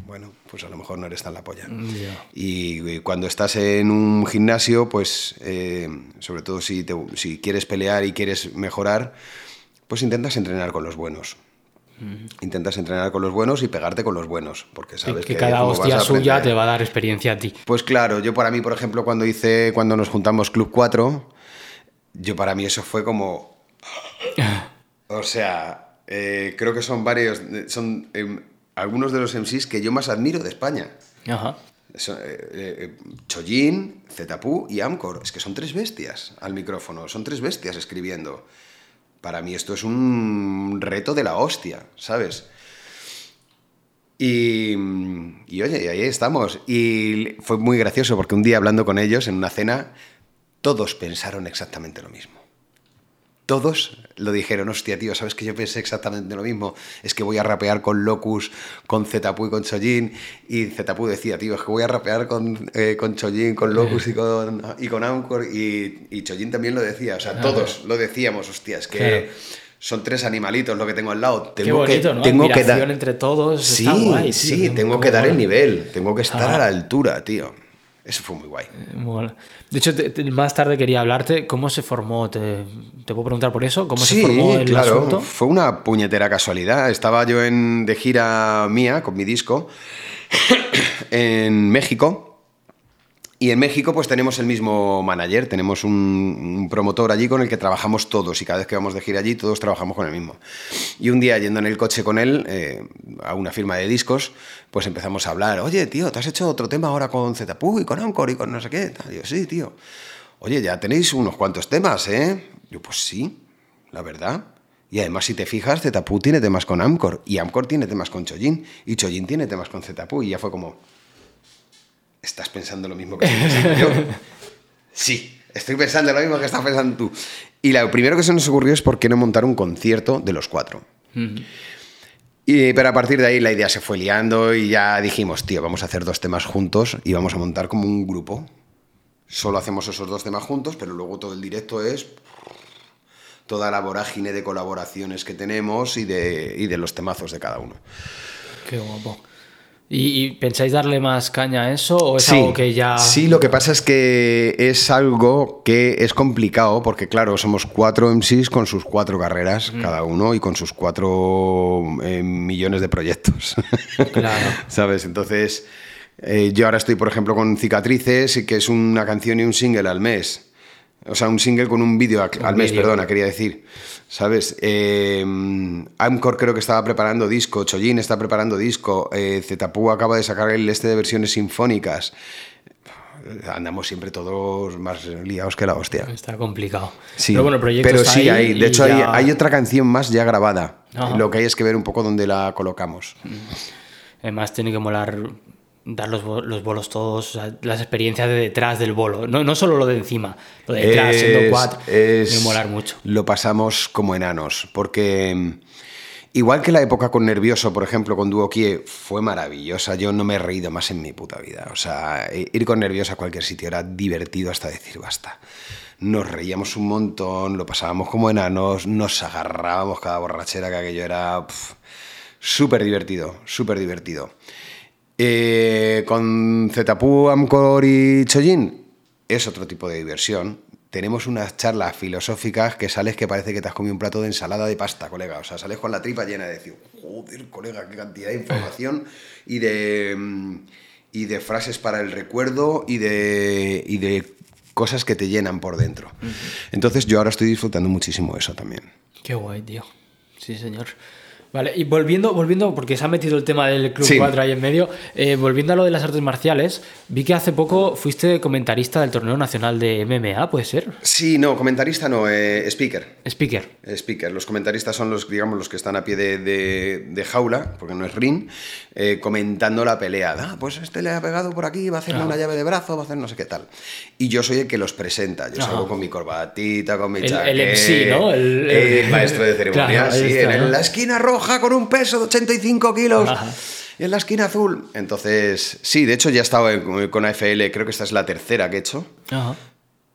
Bueno, pues a lo mejor no eres tan la polla. Y, cuando estás en un gimnasio, pues eh, sobre todo si, si quieres pelear y quieres mejorar, pues intentas entrenar con los buenos. Intentas entrenar con los buenos y pegarte con los buenos, porque sabes que, cada hostia suya te va a dar experiencia a ti. Pues claro, yo para mí, por ejemplo, cuando hice, cuando nos juntamos Club 4, yo para mí eso fue como, o sea, eh, creo que son varios, son em, algunos de los MCs que yo más admiro de España. Ajá. Son, eh, eh, Zetapú y Amcor, es que son tres bestias al micrófono, son tres bestias escribiendo para mí esto es un reto de la hostia, ¿sabes? Y, y oye, ahí estamos. Y fue muy gracioso porque un día hablando con ellos en una cena, todos pensaron exactamente lo mismo todos lo dijeron, hostia, tío, ¿sabes que yo pensé exactamente lo mismo? Es que voy a rapear con Locus, con Zetapu y con Chojin. Y Zetapu decía, tío, es que voy a rapear con, eh, con Chojin, con Locus y con, y con Anchor. Y, y Chojin también lo decía, o sea, todos lo decíamos, hostia, es que... Son tres animalitos lo que tengo al lado. Tengo Qué bonito, que, ¿no? tengo que dar entre todos. Sí, sí, tengo que dar el nivel. Tengo que estar a la altura, tío. Eso fue muy guay. Eh, de hecho, más tarde quería hablarte cómo se formó. ¿Te, te puedo preguntar por eso? ¿Cómo se formó el claro. Fue una puñetera casualidad. Estaba yo en, de gira mía con mi disco en México y en México pues tenemos el mismo manager, tenemos un, promotor allí con el que trabajamos todos y cada vez que vamos de gira allí todos trabajamos con el mismo. Y un día yendo en el coche con él eh, a una firma de discos, pues empezamos a hablar, oye tío, ¿te has hecho otro tema ahora con Zetapu y con Anchor y con no sé qué? Y yo, sí, tío. Oye, ya tenéis unos cuantos temas, ¿eh? Yo, pues sí, la verdad. Y además, si te fijas, Zetapu tiene temas con Amcor y Amcor tiene temas con Chojin y Chojin tiene temas con Zetapu y ya fue como, ¿estás pensando lo mismo que estoy pensando yo? sí, estoy pensando lo mismo que estás pensando tú. Y lo primero que se nos ocurrió es por qué no montar un concierto de los cuatro. y, pero a partir de ahí la idea se fue liando y ya dijimos, tío, vamos a hacer dos temas juntos y vamos a montar como un grupo. Solo hacemos esos dos temas juntos, pero luego todo el directo es toda la vorágine de colaboraciones que tenemos y de, y de los temazos de cada uno. Qué guapo. ¿Y, pensáis darle más caña a eso o es algo que ya.? Sí, lo que pasa es que es algo que es complicado porque, claro, somos cuatro MCs con sus cuatro carreras cada uno y con sus cuatro eh, millones de proyectos. Claro. ¿Sabes? Entonces, eh, yo ahora estoy, por ejemplo, con Cicatrices, que es una canción y un single al mes. O sea, un single con un vídeo al mes, perdona, quería decir. ¿Sabes? Eh, Amcor creo que estaba preparando disco, Chojin está preparando disco, eh, Zetapu acaba de sacar el este de versiones sinfónicas. Andamos siempre todos más liados que la hostia. Está complicado. Sí, pero bueno, proyecto pero sí, hay, de hecho hay, hay, otra canción más ya grabada. Lo que hay es que ver un poco dónde la colocamos. Además tiene que molar dar los, los bolos todos, las experiencias de detrás del bolo. No, no solo lo de encima, lo de detrás, siendo cuatro. Es, molar mucho. Lo pasamos como enanos, porque mm, igual que la época con Nervioso, por ejemplo, con Duo Kie, fue maravillosa. Yo no me he reído más en mi puta vida. O sea, ir con Nervioso a cualquier sitio era divertido hasta decir basta. Nos reíamos un montón, lo pasábamos como enanos, nos agarrábamos cada borrachera, que aquello era súper divertido, súper divertido. Eh, con Zetapu, Amcor y Chojin es otro tipo de diversión. Tenemos unas charlas filosóficas que sales que parece que te has comido un plato de ensalada de pasta, colega. O sea, sales con la tripa llena de decir, joder, colega, qué cantidad de información y de, y de frases para el recuerdo y de, y de cosas que te llenan por dentro. Entonces yo ahora estoy disfrutando muchísimo eso también. Qué guay, tío. Sí, señor. Vale, y volviendo, volviendo, porque se ha metido el tema del Club 4 ahí en medio, eh, volviendo a lo de las artes marciales, vi que hace poco fuiste comentarista del torneo nacional de MMA, ¿puede ser? Sí, no, comentarista no, eh, speaker. Speaker. Speaker. Los comentaristas son los, digamos, los que están a pie de, jaula, porque no es ring, eh, comentando la pelea. Ah, pues este le ha pegado por aquí, va a hacer una llave de brazo, va a hacer no sé qué tal. Y yo soy el que los presenta. Yo salgo con mi corbatita, con mi el, el MC, ¿no? El, maestro de ceremonias, sí, en la esquina roja con un peso de 85 kilos. Y en la esquina azul. Entonces, sí, de hecho ya he estado con AFL, creo que esta es la tercera que he hecho.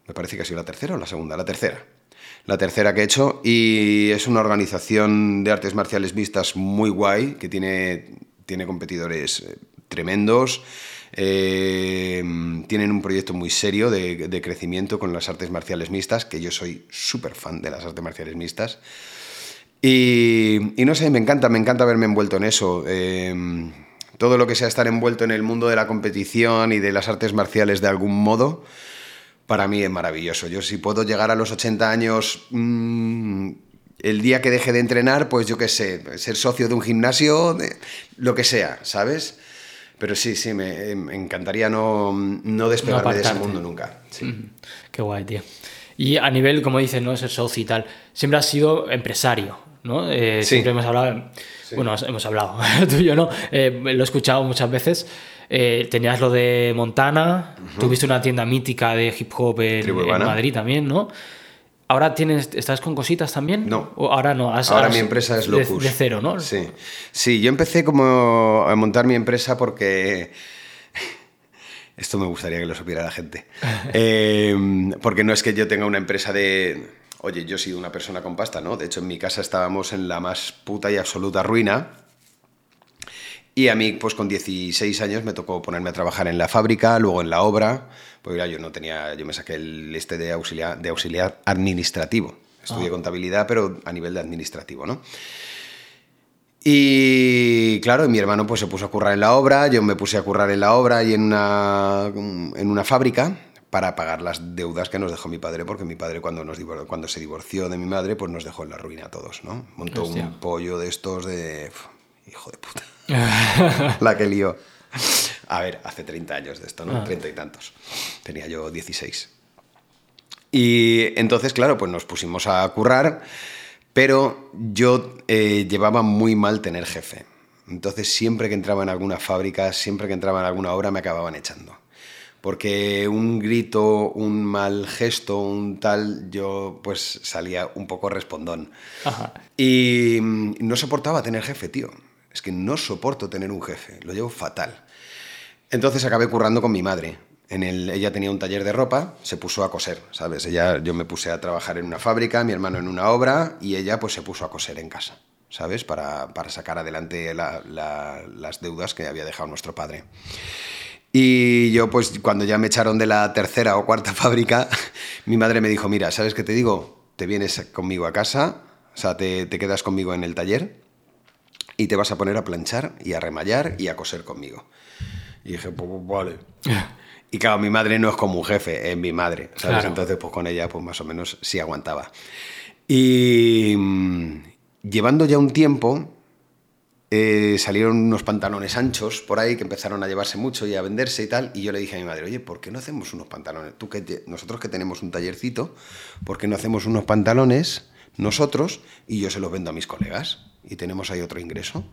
Me parece que ha sido la tercera o la segunda, la tercera. La tercera que he hecho y es una organización de artes marciales mixtas muy guay, que tiene, tiene competidores eh, tremendos. Eh, tienen un proyecto muy serio de, de, crecimiento con las artes marciales mixtas, que yo soy súper fan de las artes marciales mixtas. Y, no sé, me encanta, me encanta verme envuelto en eso. Em, todo lo que sea estar envuelto en el mundo de la competición y de las artes marciales de algún modo, para mí es maravilloso. Yo si puedo llegar a los 80 años, mm, el día que deje de entrenar, pues yo qué sé, ser socio de un gimnasio, lo que sea, ¿sabes? Pero sí, sí, me, encantaría no, no despegarme de ese mundo nunca. Qué guay, tío. Y a nivel, como dices, ¿no? Ser socio y tal, siempre has sido empresario. ¿No? Eh, siempre hemos hablado, bueno, hemos hablado, tú y yo no, eh, lo he escuchado muchas veces. Eh, tenías lo de Montana, tuviste una tienda mítica de hip hop en, Madrid también, ¿no? ¿Ahora tienes, estás con cositas también? No. ¿O ahora no. ahora mi empresa es Locus. De, cero, ¿no? Sí. Sí, yo empecé como a montar mi empresa porque... Esto me gustaría que lo supiera la gente. porque no es que yo tenga una empresa de Oye, yo he sido una persona con pasta, ¿no? De hecho, en mi casa estábamos en la más puta y absoluta ruina. Y a mí, pues con 16 años me tocó ponerme a trabajar en la fábrica, luego en la obra. Pues mira, yo no tenía, yo me saqué el este de auxiliar, de auxiliar administrativo. Estudié ah. contabilidad, pero a nivel de administrativo, ¿no? Y claro, mi hermano pues se puso a currar en la obra, yo me puse a currar en la obra y en una, en una fábrica para pagar las deudas que nos dejó mi padre, porque mi padre cuando, nos cuando se divorció de mi madre, pues nos dejó en la ruina a todos, ¿no? Montó un pollo de estos de... hijo de puta. la que lió. A ver, hace 30 años de esto, ¿no? 30 ah. y tantos. Tenía yo 16. Y entonces, claro, pues nos pusimos a currar, Pero yo eh, llevaba muy mal tener jefe. Entonces siempre que entraba en alguna fábrica, siempre que entraba en alguna obra me acababan echando. Porque un grito, un mal gesto, un tal, yo pues salía un poco respondón. Y mm, no soportaba tener jefe, tío. Es que no soporto tener un jefe, lo llevo fatal. Entonces acabé currando con mi madre. En el, ella tenía un taller de ropa, se puso a coser, ¿sabes? Ella, yo me puse a trabajar en una fábrica, mi hermano en una obra y ella pues se puso a coser en casa, ¿sabes? Para, para sacar adelante las deudas que había dejado nuestro padre. Y yo pues cuando ya me echaron de la tercera o cuarta fábrica, mi madre me dijo, mira, ¿sabes qué te digo? Te vienes conmigo a casa, o sea, te, te quedas conmigo en el taller y te vas a poner a planchar y a remallar y a coser conmigo. Y dije, pues, pues vale. Y claro, mi madre no es como un jefe, es mi madre, ¿sabes? Entonces, pues con ella, pues más o menos sí aguantaba. Y mm, llevando ya un tiempo, eh, salieron unos pantalones anchos por ahí que empezaron a llevarse mucho y a venderse y tal. Y yo le dije a mi madre, oye, ¿por qué no hacemos unos pantalones? Tú que nosotros que tenemos un tallercito, ¿por qué no hacemos unos pantalones nosotros y yo se los vendo a mis colegas? Y tenemos ahí otro ingreso.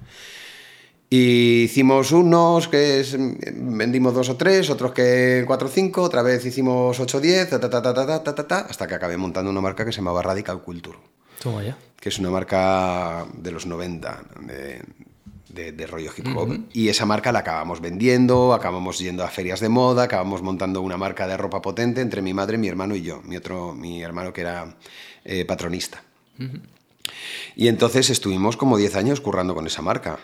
Y hicimos unos que vendimos dos o tres, otros que cuatro o cinco, otra vez hicimos ocho o diez, ta, ta, ta, ta, ta, ta, ta, hasta que acabé montando una marca que se llamaba Radical Culture. Toma ya. Que es una marca de los 90, de, de, rollo hip hop. Y esa marca la acabamos vendiendo, acabamos yendo a ferias de moda, acabamos montando una marca de ropa potente entre mi madre, mi hermano y yo. Mi otro, mi hermano que era eh, patronista. Y entonces estuvimos como 10 años currando con esa marca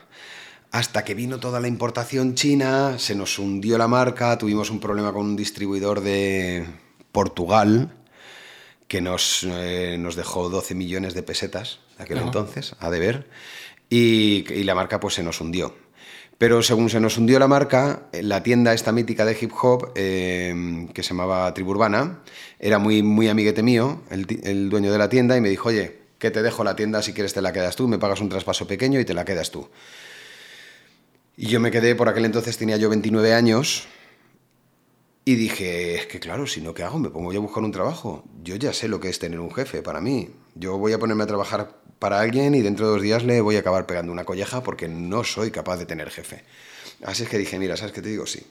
hasta que vino toda la importación china, se nos hundió la marca, tuvimos un problema con un distribuidor de Portugal que nos, eh, nos dejó 12 millones de pesetas de aquel entonces, a deber, y, la marca pues se nos hundió. Pero según se nos hundió la marca, la tienda esta mítica de hip hop, eh, que se llamaba Triburbana, era muy, muy amiguete mío, el, el dueño de la tienda, y me dijo, oye, que te dejo la tienda, si quieres te la quedas tú, me pagas un traspaso pequeño y te la quedas tú. Y yo me quedé, por aquel entonces tenía yo 29 años, y dije, es que claro, si no, ¿qué hago? Me pongo yo a buscar un trabajo. Yo ya sé lo que es tener un jefe para mí. Yo voy a ponerme a trabajar para alguien y dentro de dos días le voy a acabar pegando una colleja porque no soy capaz de tener jefe. Así es que dije, mira, ¿sabes qué te digo? Sí.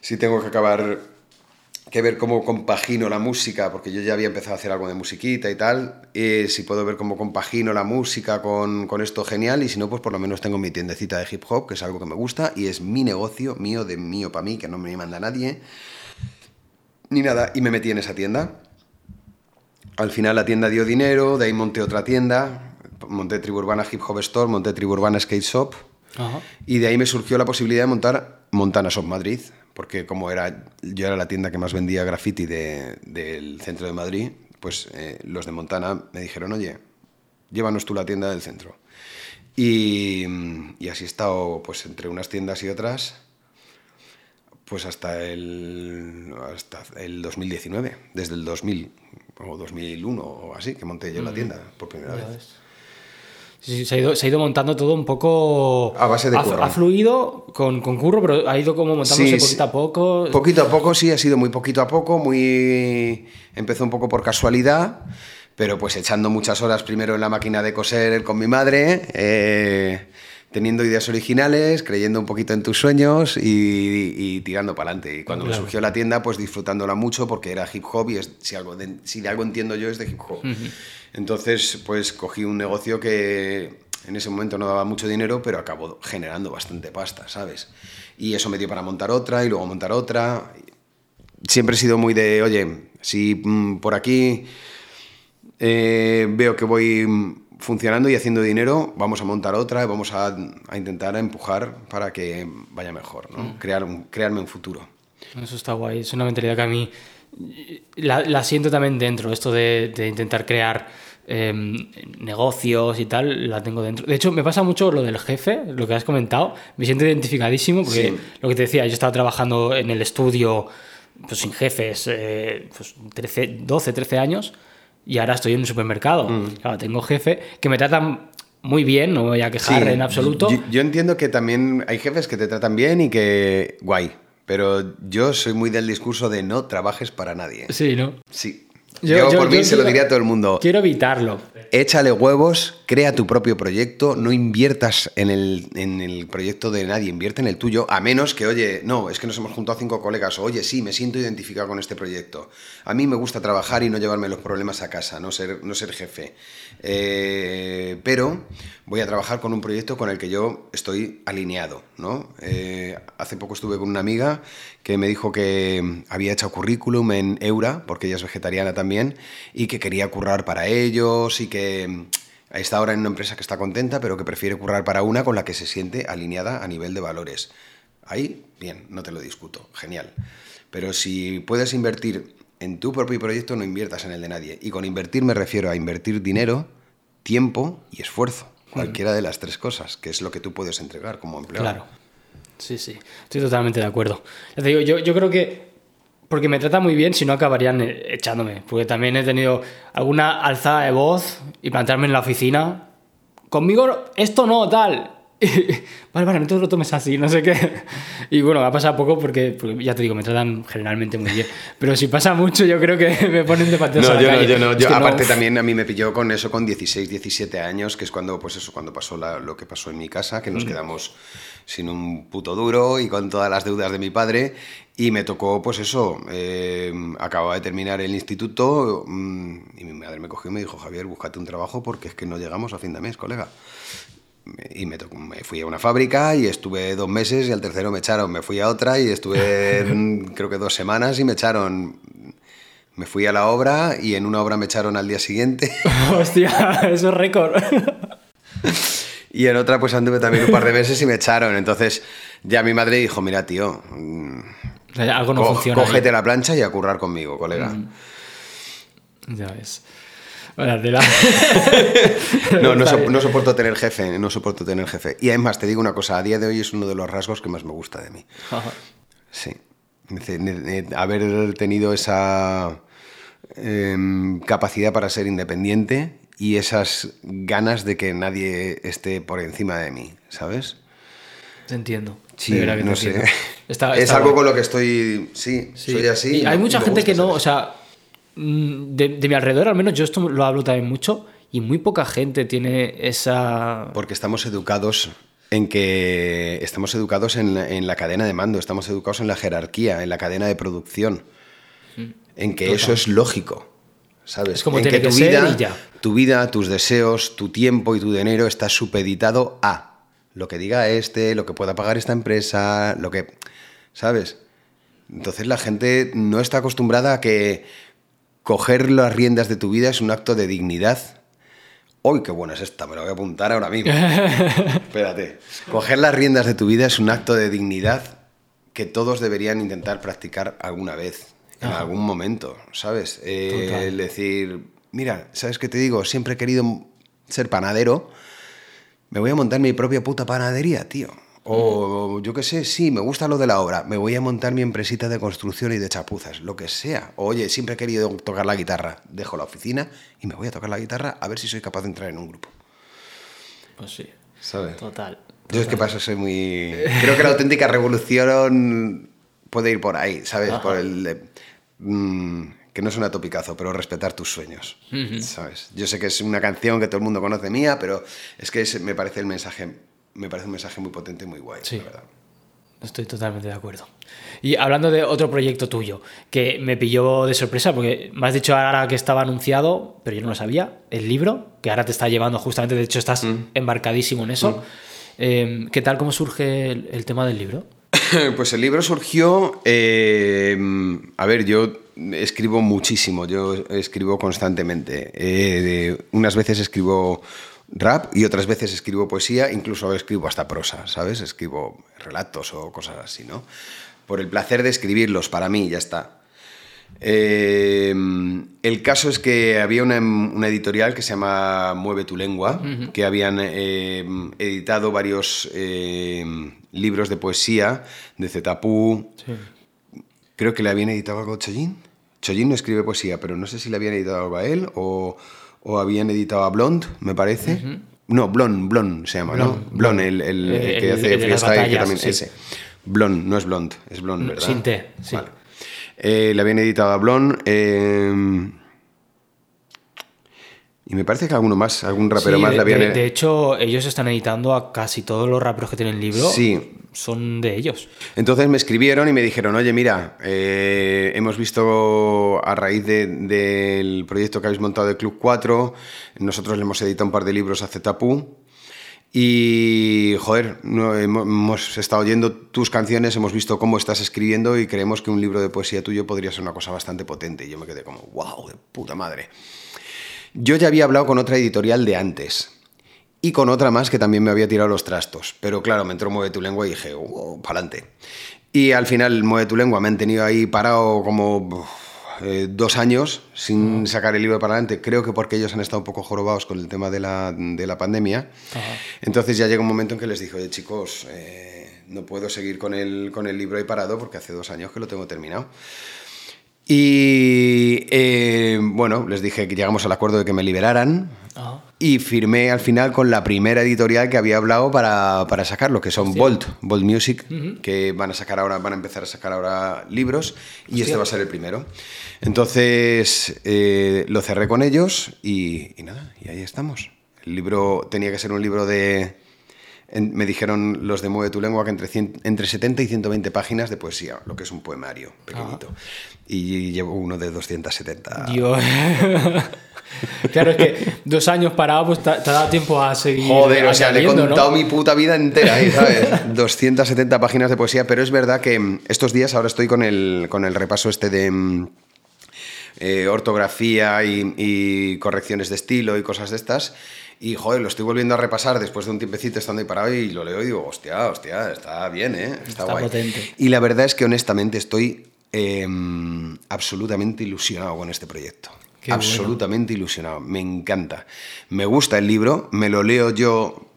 Sí tengo que acabar que ver cómo compagino la música, porque yo ya había empezado a hacer algo de musiquita y tal, y si puedo ver cómo compagino la música con, con, esto, genial, y si no, pues por lo menos tengo mi tiendecita de hip hop, que es algo que me gusta, y es mi negocio, mío, de mío para mí, que no me manda nadie, ni nada, y me metí en esa tienda. Al final la tienda dio dinero, de ahí monté otra tienda, monté Tribu Urbana Hip Hop Store, monté Tribu Urbana Skate Shop, Ajá. y de ahí me surgió la posibilidad de montar Montana Shop Madrid, porque como era, yo era la tienda que más vendía graffiti de, del centro de Madrid, pues eh, los de Montana me dijeron, oye, llévanos tú la tienda del centro. Y, y, así he estado pues entre unas tiendas y otras pues hasta el, hasta el 2019, desde el 2000 o 2001 o así, que monté yo la tienda por primera vez. Sí, se, ha ido, se ha ido montando todo un poco. A base de curro. Ha, fluido con, con, curro, pero ha ido como montándose Sí, poquito a poco. Poquito a poco, sí, ha sido muy poquito a poco, muy. Empezó un poco por casualidad, pero pues echando muchas horas primero en la máquina de coser con mi madre, eh, teniendo ideas originales, creyendo un poquito en tus sueños y, y tirando para adelante. Y cuando me Claro. surgió la tienda, pues disfrutándola mucho porque era hip hop y es- si, algo de, si de algo entiendo yo es de hip hop. Entonces, pues cogí un negocio que en ese momento no daba mucho dinero, pero acabó generando bastante pasta, ¿sabes? Y eso me dio para montar otra y luego montar otra. Siempre he sido muy de, oye, si mm, por aquí eh, veo que voy mm, funcionando y haciendo dinero, vamos a montar otra y vamos a, a intentar empujar para que vaya mejor, ¿no? Crear un, crearme un futuro. Eso está guay. Es una mentalidad que a mí la, la siento también dentro, esto de, de intentar crear eh, negocios y tal, la tengo dentro. De hecho, me pasa mucho lo del jefe, lo que has comentado. Me siento identificadísimo porque Sí. lo que te decía, yo estaba trabajando en el estudio pues sin jefes, eh, pues 13, 12, 13 años y ahora estoy en un supermercado. Claro, tengo jefe que me tratan muy bien, no me voy a quejar Sí, en absoluto. Yo, yo entiendo que también hay jefes que te tratan bien y que guay, pero yo soy muy del discurso de no trabajes para nadie. Sí, ¿no? Sí. Yo, por mí se lo diría a todo el mundo. Quiero evitarlo. Échale huevos, crea tu propio proyecto, no inviertas en el, en el proyecto de nadie, invierte en el tuyo, a menos que, oye, no, es que nos hemos juntado cinco colegas, oye, sí, me siento identificado con este proyecto. A mí me gusta trabajar y no llevarme los problemas a casa, no ser, no ser jefe. Eh, pero voy a trabajar con un proyecto con el que yo estoy alineado, ¿no? Eh, hace poco estuve con una amiga que me dijo que había hecho currículum en Eura, porque ella es vegetariana también, y que quería currar para ellos y que está ahora en una empresa que está contenta, pero que prefiere currar para una con la que se siente alineada a nivel de valores. Ahí, bien, no te lo discuto, genial. Pero si puedes invertir en tu propio proyecto, no inviertas en el de nadie. Y con invertir me refiero a invertir dinero, tiempo y esfuerzo. Cualquiera de las tres cosas, que es lo que tú puedes entregar como empleado. Claro. Sí, sí. Estoy totalmente de acuerdo. Ya te digo, yo, yo creo que. Porque me trata muy bien, si no acabarían eh, echándome. Porque también he tenido alguna alzada de voz y plantearme en la oficina. Conmigo esto no, tal. vale, vale, no te lo tomes así, no sé qué. Y bueno, va a pasar poco porque, porque ya te digo, me tratan generalmente muy bien. Pero si pasa mucho, yo creo que me ponen de pateos a No, la yo no, yo no. Yo, no- aparte también a mí me pilló con eso con 16, 17 años, que es cuando, pues eso, cuando pasó la- lo que pasó en mi casa, que Mm. nos quedamos sin un puto duro y con todas las deudas de mi padre. Y me tocó, pues eso, eh, acababa de terminar el instituto mm, y mi madre me cogió y me dijo, Javier, búscate un trabajo porque es que no llegamos a fin de mes, colega. Y me, tocó- me fui a una fábrica y estuve dos meses y al tercero me echaron. Me fui a otra y estuve mm, creo que dos semanas y me echaron. Me fui a la obra y en una obra me echaron al día siguiente. Hostia, eso es récord. Y en otra pues anduve también un par de meses y me echaron. Entonces ya mi madre dijo, mira tío, mm, O sea, Algo no co- funciona. ahí. cógete la plancha y a currar conmigo, colega. Ya ves. No, no, so- soporto tener jefe, no soporto tener jefe. Y además te digo una cosa, a día de hoy es uno de los rasgos que más me gusta de mí. Ajá. Sí. Haber tenido esa em, capacidad para ser independiente y esas ganas de que nadie esté por encima de mí, ¿sabes? Te entiendo. Sí, no sé. Está- es algo con lo que estoy. Sí, Sí. soy así. Y hay mucha gente que no, o sea, de, de mi alrededor al menos, yo esto lo hablo también mucho, y muy poca gente tiene esa... Porque estamos educados en que estamos educados en la, en la cadena de mando, estamos educados en la jerarquía, en la cadena de producción, en que eso es lógico, ¿sabes? Es como en tiene que que tu ser vida, y ya. tu vida, tus deseos, tu tiempo y tu dinero está supeditado a lo que diga este, lo que pueda pagar esta empresa, lo que, ¿sabes? Entonces la gente no está acostumbrada a que coger las riendas de tu vida es un acto de dignidad. ¡Uy, qué buena es esta! Me la voy a apuntar ahora mismo. Espérate. Coger las riendas de tu vida es un acto de dignidad que todos deberían intentar practicar alguna vez, en algún momento, ¿sabes? Eh, el decir, mira, ¿sabes qué te digo? Siempre he querido ser panadero, me voy a montar mi propia puta panadería, tío. O yo qué sé, sí, me gusta lo de la obra, me voy a montar mi empresita de construcción y de chapuzas, lo que sea. Oye, siempre he querido tocar la guitarra, dejo la oficina y me voy a tocar la guitarra a ver si soy capaz de entrar en un grupo. Pues sí, ¿Sabes? total. Yo es que paso, soy muy... Creo que la auténtica revolución puede ir por ahí, ¿sabes? Por el... de, mm, que no es un topicazo, pero respetar tus sueños, ¿sabes? Yo sé que es una canción que todo el mundo conoce mía, pero es que me parece el mensaje... Me parece un mensaje muy potente y muy guay, Sí. la verdad. Estoy totalmente de acuerdo. Y hablando de otro proyecto tuyo, que me pilló de sorpresa, porque me has dicho ahora que estaba anunciado, pero yo no lo sabía, el libro, que ahora te está llevando justamente, de hecho estás embarcadísimo en eso. Eh, ¿Qué tal, cómo surge el, el tema del libro? Pues el libro surgió. eh, a ver, yo escribo muchísimo, yo escribo constantemente. Eh, unas veces escribo rap y otras veces escribo poesía, incluso escribo hasta prosa, ¿sabes? Escribo relatos o cosas así, ¿no? Por el placer de escribirlos, para mí, ya está. Eh, el caso es que había una, una editorial que se llama Mueve tu lengua, que habían eh, editado varios eh, libros de poesía de Zetapú. Creo que le habían editado algo a Chollín. Chollín no escribe poesía, pero no sé si le habían editado algo a él o, o habían editado a Blond, me parece. No, Blond, Blond se llama, ¿no? Blond, el, el- el El- que el- hace el freestyle, que también sí. ese. Blond, no es Blond, es Blond, ¿verdad? Sin T, sí. Vale. Eh, le habían editado a Blon. eh, Y me parece que alguno más, algún rapero Sí, más de, le habían... de- de hecho, ellos están editando a casi todos los raperos que tienen libro. Sí. Son de ellos. Entonces me escribieron y me dijeron, oye, mira, eh, hemos visto a raíz de- del proyecto que habéis montado de Club 4, nosotros le hemos editado un par de libros a Zetapu y, joder, hemos estado oyendo tus canciones, hemos visto cómo estás escribiendo y creemos que un libro de poesía tuyo podría ser una cosa bastante potente. Y yo me quedé como, wow, de puta madre. Yo ya había hablado con otra editorial de antes y con otra más que también me había tirado los trastos. Pero claro, me entró Mueve tu lengua y dije, wow, pa'lante. Y al final, Mueve tu lengua me han tenido ahí parado como eh, dos años sin sacar el libro para adelante. Creo que porque ellos han estado un poco jorobados con el tema de la, de la pandemia. Entonces ya llega un momento en que les dije, oye chicos, eh, no puedo seguir con el, con el libro ahí parado porque hace dos años que lo tengo terminado. Y eh, bueno, les dije que llegamos al acuerdo de que me liberaran Ajá. Y firmé al final con la primera editorial que había hablado para, para sacarlo, que son Bolt, Bolt Music, que van a sacar ahora, van a empezar a sacar ahora libros y este va a ser el primero. Entonces eh, lo cerré con ellos y, y nada, y ahí estamos. El libro tenía que ser un libro de en- me dijeron los de Mueve tu lengua que entre, 100 entre 70 y 120 páginas de poesía, lo que es un poemario pequeñito. Y llevo uno de 270. Dios. claro, es que dos años parado, pues te, ha dado tiempo a seguir. Joder, o sea, le he contado mi puta vida entera ahí, ¿sabes? 270 páginas de poesía, pero es verdad que mm, estos días ahora estoy con el, con el repaso este de mm, eh, ortografía y, y correcciones de estilo y cosas de estas. Y, joder, lo estoy volviendo a repasar después de un tiempecito estando ahí parado y lo leo y digo, hostia, hostia, está bien, ¿eh? Está, Está guay. potente. Y la verdad es que honestamente estoy eh, absolutamente ilusionado con este proyecto. Qué bueno. absolutamente ilusionado. Me encanta. Me gusta el libro, me lo leo yo,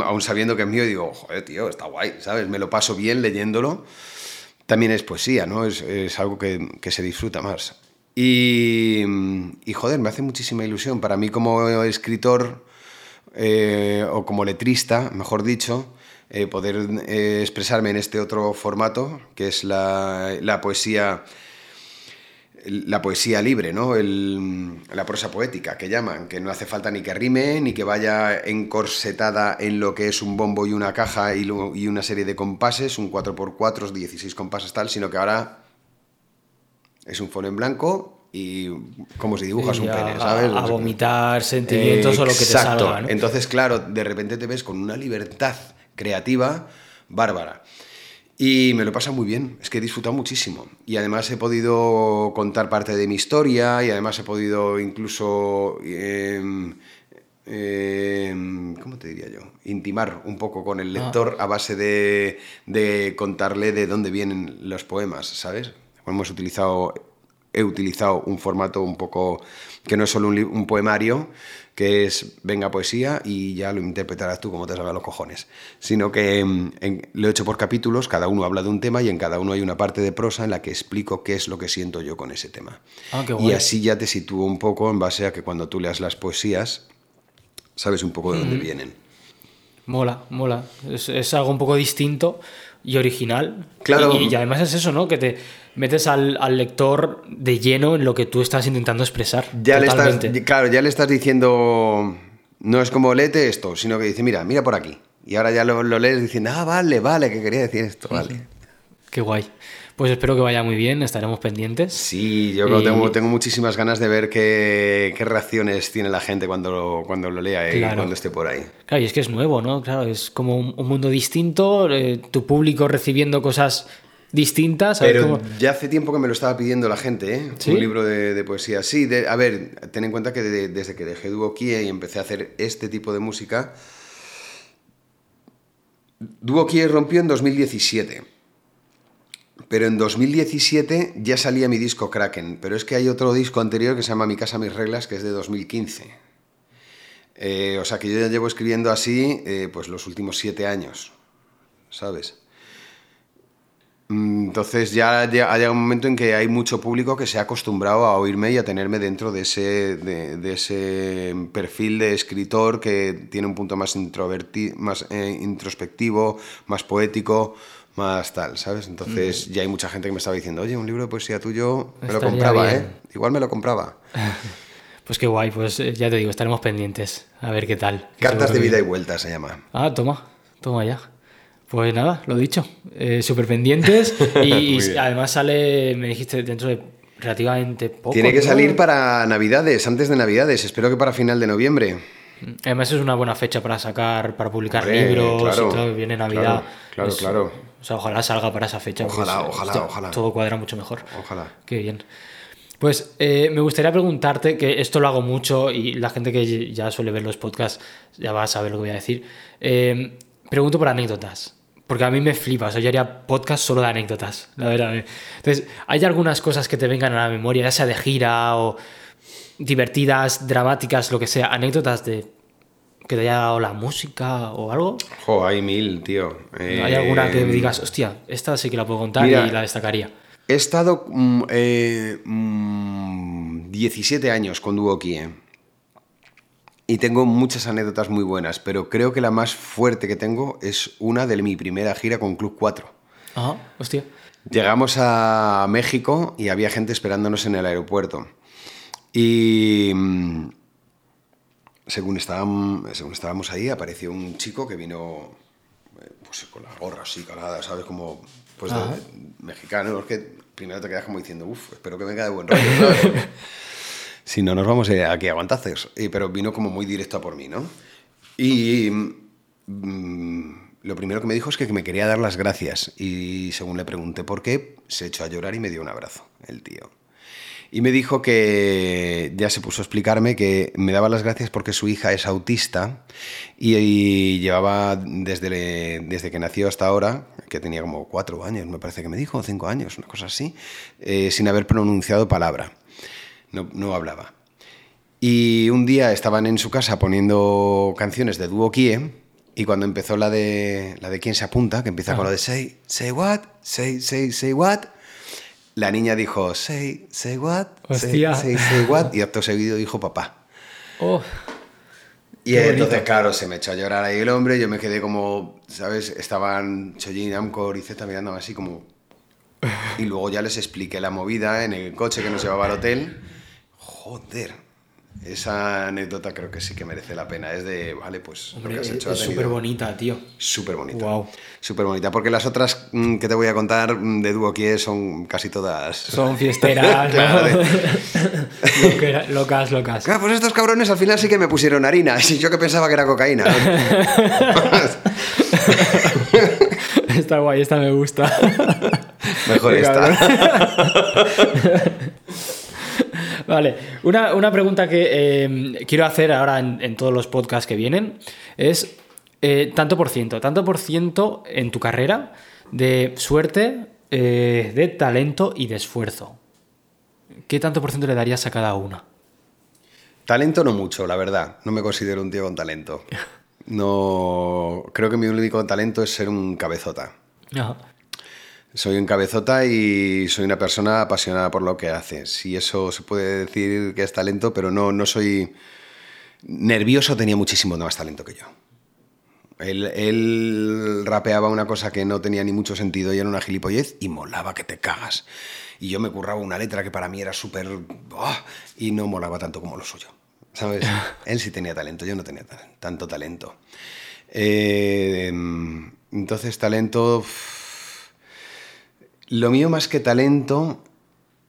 aún sabiendo que es mío, y digo, joder, tío, está guay, ¿sabes? Me lo paso bien leyéndolo. También es poesía, ¿no? Es, es algo que, que se disfruta más. Y, y, joder, me hace muchísima ilusión. Para mí como escritor eh, o como letrista, mejor dicho, eh, poder eh, expresarme en este otro formato, que es la, la poesía la poesía libre, ¿no? El- la prosa poética, que llaman, que no hace falta ni que rime, ni que vaya encorsetada en lo que es un bombo y una caja y, y una serie de compases, un 4x4, 16 compases tal, sino que ahora es un fono en blanco y como si dibujas un pene, ¿sabes? A, vomitar sentimientos o lo que te salga, ¿no? Entonces, claro, de repente te ves con una libertad creativa bárbara. Y me lo pasa muy bien, es que he disfrutado muchísimo. Y además he podido contar parte de mi historia y además he podido incluso, em, em, ¿cómo te diría yo? Intimar un poco con el lector a base de, de contarle de dónde vienen los poemas, ¿sabes? Hemos utilizado, he utilizado un formato un poco que no es solo un, un poemario, que es venga poesía y ya lo interpretarás tú como te salga los cojones, sino que mm, en- lo he hecho por capítulos, cada uno habla de un tema y en cada uno hay una parte de prosa en la que explico qué es lo que siento yo con ese tema. Ah, qué y así ya te sitúo un poco en base a que cuando tú leas las poesías sabes un poco de dónde vienen. Mola, mola. Es, es algo un poco distinto y original. Claro. Y, y además es eso, ¿no? Que te metes al, al lector de lleno en lo que tú estás intentando expresar. Ya le estás, claro, ya le estás diciendo, no es como léete esto, sino que dice, mira, mira por aquí. Y ahora ya lo, lo lees diciendo, ah, vale, vale, que quería decir esto, vale. Qué guay. Pues espero que vaya muy bien, estaremos pendientes. Sí, yo Y- tengo, tengo muchísimas ganas de ver qué, qué reacciones tiene la gente cuando lo, cuando lo lea y Claro. cuando esté por ahí. Claro, y es que es nuevo, ¿no? Claro, es como un, un mundo distinto, eh, tu público recibiendo cosas distintas. a ver Pero cómo- ya hace tiempo que me lo estaba pidiendo la gente, ¿eh? ¿Sí? Un libro de, de poesía. Sí, de- a ver, ten en cuenta que de- desde que dejé Duo Kie y empecé a hacer este tipo de música, Duo Kie rompió en 2017. Pero en 2017 ya salía mi disco Kraken. Pero es que hay otro disco anterior que se llama Mi casa, mis reglas, que es de 2015. Eh, o sea que yo ya llevo escribiendo así eh, pues los últimos siete años, ¿sabes? Mm, Entonces ya, ha llegado un momento en que hay mucho público que se ha acostumbrado a oírme y a tenerme dentro de ese, de, de ese perfil de escritor que tiene un punto más, introverti más eh, introspectivo, más poético, más tal, ¿sabes? Entonces ya hay mucha gente que me estaba diciendo, oye, un libro de poesía tuyo me lo compraba, bien. ¿eh? Igual me lo compraba. Pues qué guay, pues eh, ya te digo, estaremos pendientes. A ver qué tal. Cartas de vida y vuelta se llama. Ah, toma, toma ya. Pues nada, lo dicho. Eh, Súper pendientes. Y, además sale, me dijiste, dentro de relativamente poco. Tiene que ¿no? salir para Navidades, antes de Navidades. Espero que para final de noviembre. Además es una buena fecha para sacar, para publicar Hombre, libros claro, y todo, viene Navidad. claro, claro, Pues, claro. O sea, ojalá salga para esa fecha. Ojalá, pues, ojalá, esto- ojalá. Todo cuadra mucho mejor. Ojalá. Qué bien. Pues eh, me gustaría preguntarte, que esto lo hago mucho y la gente que ya suele ver los podcasts ya va a saber lo que voy a decir. Eh, pregunto por anécdotas, porque a mí me flipa, o sea, yo haría podcast solo de anécdotas, la verdad. Entonces, ¿hay algunas cosas que te vengan a la memoria, ya sea de gira o divertidas, dramáticas, lo que sea, anécdotas de que te haya dado la música o algo? Jo, hay mil, tío. ¿Hay alguna que me Eh, digas, hostia, esta sí que la puedo contar mira, y la destacaría? He estado mm, eh, mm, 17 años con Duo Kie. Y tengo muchas anécdotas muy buenas, pero creo que la más fuerte que tengo es una de mi primera gira con Club 4. Ajá, hostia. Llegamos a México y había gente esperándonos en el aeropuerto. Y mm, según estábamos, según estábamos ahí, apareció un chico que vino eh, pues, con la gorra así calada, ¿sabes? Como pues de- Ajá. mexicano. Es que primero te quedas como diciendo, uff, espero que venga de buen rollo, si no, nos vamos a ir aquí a aguantazos. Pero vino como muy directo a por mí, ¿no? Y mm, lo primero que me dijo es que me quería dar las gracias. Y según le pregunté por qué, se echó a llorar y me dio un abrazo, el tío. Y me dijo que ya se puso a explicarme que me daba las gracias porque su hija es autista y, llevaba desde, desde que nació hasta ahora, que tenía como cuatro años, me parece que me dijo, cinco años, una cosa así, eh, sin haber pronunciado palabra. No, no hablaba. Y un día estaban en su casa poniendo canciones de Duo Kie y cuando empezó la de la de quién se apunta, que empieza con lo de say, say what, say, say, say what, la niña dijo say, say what, say, say, say what y acto seguido dijo papá. Oh, Y Qué entonces, bonito. claro, se me echó a llorar ahí el hombre, yo me quedé como, ¿sabes? Estaban Chojin, Amcor y Z mirándome así como... Y luego ya les expliqué la movida en el coche que nos llevaba al hotel. Joder, esa anécdota creo que sí que merece la pena. Es de, vale, pues hombre, lo que has es hecho súper bonita, tío. Súper bonita. Guau. Súper bonita, porque las otras mm, que te voy a contar mm, de Duo Kie son casi todas... Son fiesteras, Loquera- locas, locas. Claro, pues estos cabrones al final sí que me pusieron harina. Y yo que pensaba que era cocaína. Está guay, esta me gusta. Mejor esta. Vale, una, una pregunta que eh, quiero hacer ahora en, en todos los podcasts que vienen es eh, tanto por ciento, tanto por ciento en tu carrera de suerte, eh, de talento y de esfuerzo. ¿Qué tanto por ciento le darías a cada una? Talento no mucho, la verdad. No me considero un tío con talento. No. Creo que mi único talento es ser un cabezota. Ajá. Soy un cabezota y soy una persona apasionada por lo que hace. Si eso se puede decir que es talento, pero no, no soy. Nervioso tenía muchísimo más talento que yo. Él, él rapeaba una cosa que no tenía ni mucho sentido y era una gilipollez y molaba que te cagas. Y yo me curraba una letra que para mí era súper... ¡ah! y no molaba tanto como lo suyo. ¿Sabes? Él sí tenía talento, yo no tenía ta- tanto talento. Eh, entonces, talento... uff, Lo mío más que talento...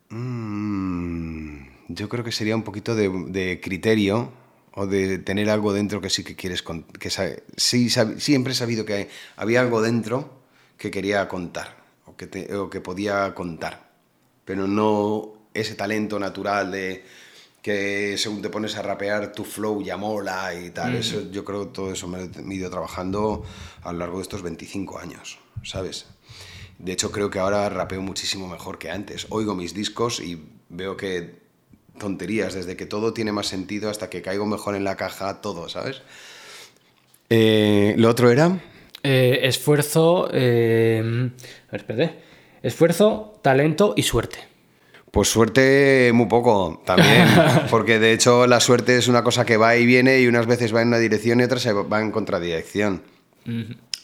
mm, yo creo que sería un poquito de, de criterio o de tener algo dentro que sí que quieres que sí sab- siempre he sabido que había algo dentro que quería contar o que, te- o que podía contar pero no ese talento natural de que según te pones a rapear tu flow ya mola y tal eso yo creo que todo eso me lo he ido trabajando a lo largo de estos 25 años sabes de hecho, creo que ahora rapeo muchísimo mejor que antes. Oigo mis discos y veo que tonterías, desde que todo tiene más sentido hasta que caigo mejor en la caja, todo, ¿sabes? Eh, Lo otro era... Eh, esfuerzo. eh, a ver, espérate. Esfuerzo, talento y suerte. Pues suerte muy poco también, porque de hecho la suerte es una cosa que va y viene y unas veces va en una dirección y otras se va en contradirección.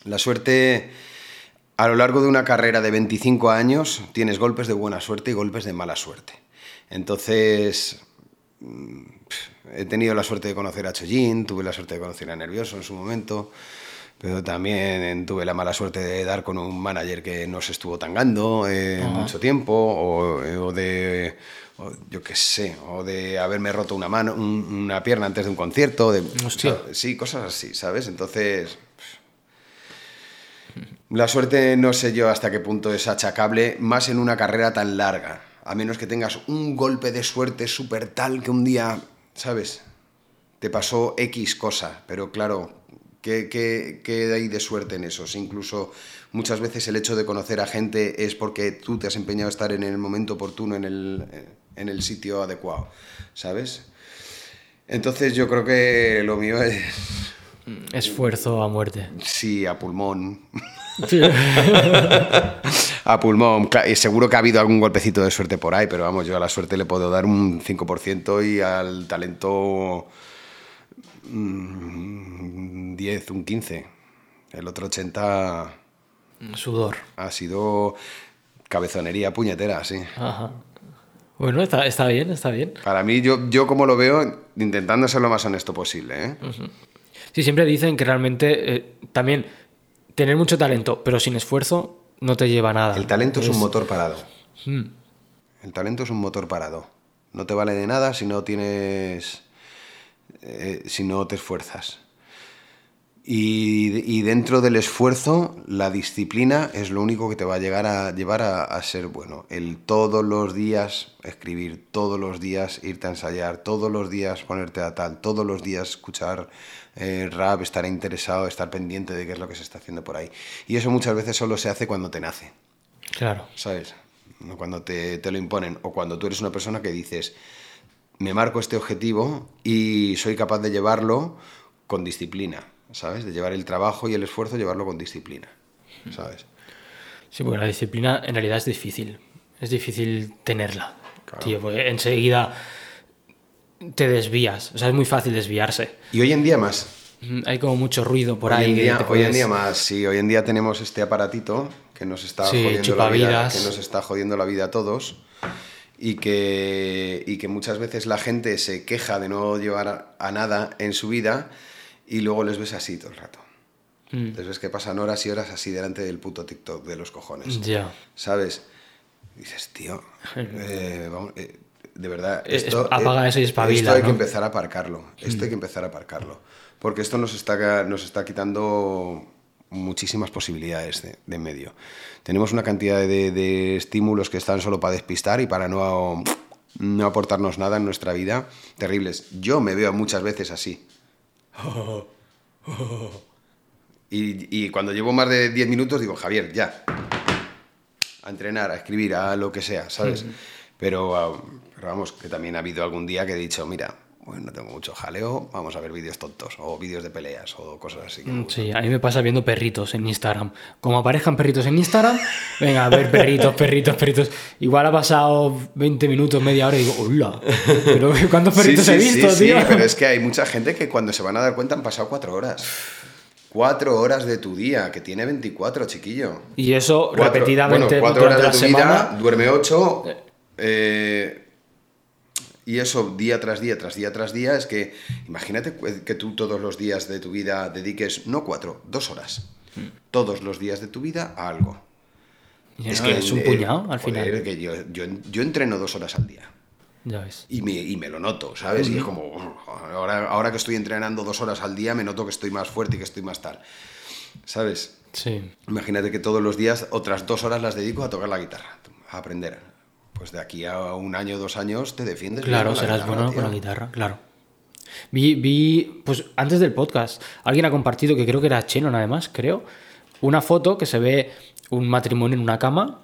La suerte, a lo largo de una carrera de 25 años, tienes golpes de buena suerte y golpes de mala suerte. Entonces, mm, he tenido la suerte de conocer a Chojin, tuve la suerte de conocer a Nervioso en su momento, pero también tuve la mala suerte de dar con un manager que no se estuvo tangando eh, mucho tiempo, o, o de, o yo qué sé, o de haberme roto una mano, un- una pierna antes de un concierto, de, Hostia. sí, cosas así, ¿sabes? Entonces, la suerte no sé yo hasta qué punto es achacable, más en una carrera tan larga. A menos que tengas un golpe de suerte súper tal que un día, ¿sabes? Te pasó X cosa. Pero claro, ¿qué, qué, qué hay de suerte en eso? Incluso muchas veces el hecho de conocer a gente es porque tú te has empeñado a estar en el momento oportuno, en el, en el sitio adecuado, ¿sabes? Entonces yo creo que lo mío es, Esfuerzo a muerte. sí, a pulmón. A pulmón, y seguro que ha habido algún golpecito de suerte por ahí, pero vamos, yo a la suerte le puedo dar un 5% y al talento mm, 10, un 15. El otro 80 Sudor. ha sido cabezonería puñetera, sí. Ajá. Bueno, está, está bien, está bien. Para mí, yo, yo como lo veo, intentando ser lo más honesto posible, ¿eh? Sí, siempre dicen que realmente eh, también tener mucho talento, pero sin esfuerzo, no te lleva a nada. El talento es un motor parado. Mm, El talento es un motor parado. No te vale de nada si no tienes. eh, si no te esfuerzas. Y, y dentro del esfuerzo, la disciplina es lo único que te va a llegar a llevar a, a ser bueno. El todos los días escribir, todos los días irte a ensayar, todos los días ponerte a tal, todos los días escuchar eh, rap, estar interesado, estar pendiente de qué es lo que se está haciendo por ahí. Y eso muchas veces solo se hace cuando te nace. Claro. ¿sabes? No Cuando te, te lo imponen o cuando tú eres una persona que dices, me marco este objetivo y soy capaz de llevarlo con disciplina, ¿sabes? De llevar el trabajo y el esfuerzo, llevarlo con disciplina, ¿sabes? Sí, porque la disciplina en realidad es difícil. Es difícil tenerla. Claro. Tío, porque enseguida te desvías. O sea, es muy fácil desviarse. Y hoy en día más. Hay como mucho ruido por hoy, ahí. en día, hoy en día más, sí, hoy en día tenemos este aparatito que nos está Sí, jodiendo la vida, que nos está jodiendo la vida a todos y que, y que muchas veces la gente se queja de no llevar a, nada en su vida y luego les ves así todo el rato. Mm, Les ves que pasan horas y horas así delante del puto TikTok de los cojones. Ya. ¿Sabes? Y dices, tío, eh, vamos, eh, de verdad, Es- esto, apaga eh, eso y espabila, Esto hay que empezar a aparcarlo. Esto hay que empezar a aparcarlo. Porque esto nos está, nos está quitando muchísimas posibilidades de, de en medio. Tenemos una cantidad de, de estímulos que están solo para despistar y para no, no aportarnos nada en nuestra vida terribles. Yo me veo muchas veces así. Y, y cuando llevo más de 10 minutos digo, Javier, ya. A entrenar, a escribir, a lo que sea, ¿sabes? pero, ah, pero vamos, que también ha habido algún día que he dicho, mira, bueno, no tengo mucho jaleo, vamos a ver vídeos tontos, o vídeos de peleas, o cosas así. que Mm. Sí, a mí me pasa viendo perritos en Instagram. Como aparezcan perritos en Instagram, venga, a ver perritos, perritos, perritos. Igual ha pasado 20 minutos, media hora y digo, hola, pero ¿cuántos Sí, perritos sí, he sí, visto, sí, tío? pero es que hay mucha gente que cuando se van a dar cuenta han pasado cuatro horas. Cuatro horas de tu día, que tiene 24, chiquillo. Y eso Cuatro- repetidamente bueno, cuatro durante horas la de tu semana. vida, duerme ocho. eh, y eso día tras día, tras día, tras día, es que imagínate que tú todos los días de tu vida dediques, no cuatro, dos horas. Todos los días de tu vida a algo. Y no, es un puñado al joder, final. que yo, yo, yo entreno dos horas al día. Ya ves. Y me, y me lo noto, ¿sabes? Y es como, ahora, ahora que estoy entrenando dos horas al día, me noto que estoy más fuerte y que estoy más tal. ¿Sabes? Sí. Imagínate que todos los días otras dos horas las dedico a tocar la guitarra, a aprender. Pues de aquí a un año, dos años te defiendes. Claro, serás guitarra, bueno tío. con la guitarra, claro. Vi, vi, pues antes del podcast, alguien ha compartido, que creo que era Chenon además, creo, una foto que se ve un matrimonio en una cama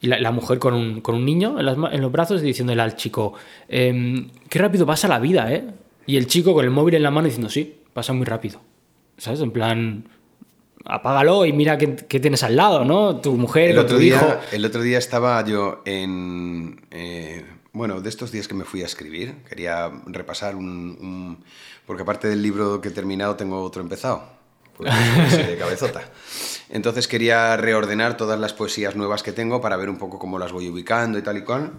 y la, la mujer con un, con un niño en, las ma- en los brazos y diciéndole al chico, em, qué rápido pasa la vida, ¿eh? Y el chico con el móvil en la mano diciendo, sí, pasa muy rápido. ¿Sabes? En plan, apágalo y mira qué, qué tienes al lado, ¿no? Tu mujer El otro, tu hijo. día, el otro día estaba yo en... eh, bueno, de estos días que me fui a escribir, quería repasar un, un- Porque aparte del libro que he terminado, tengo otro empezado. Pues ese de cabezota. Entonces quería reordenar todas las poesías nuevas que tengo para ver un poco cómo las voy ubicando y tal y cual.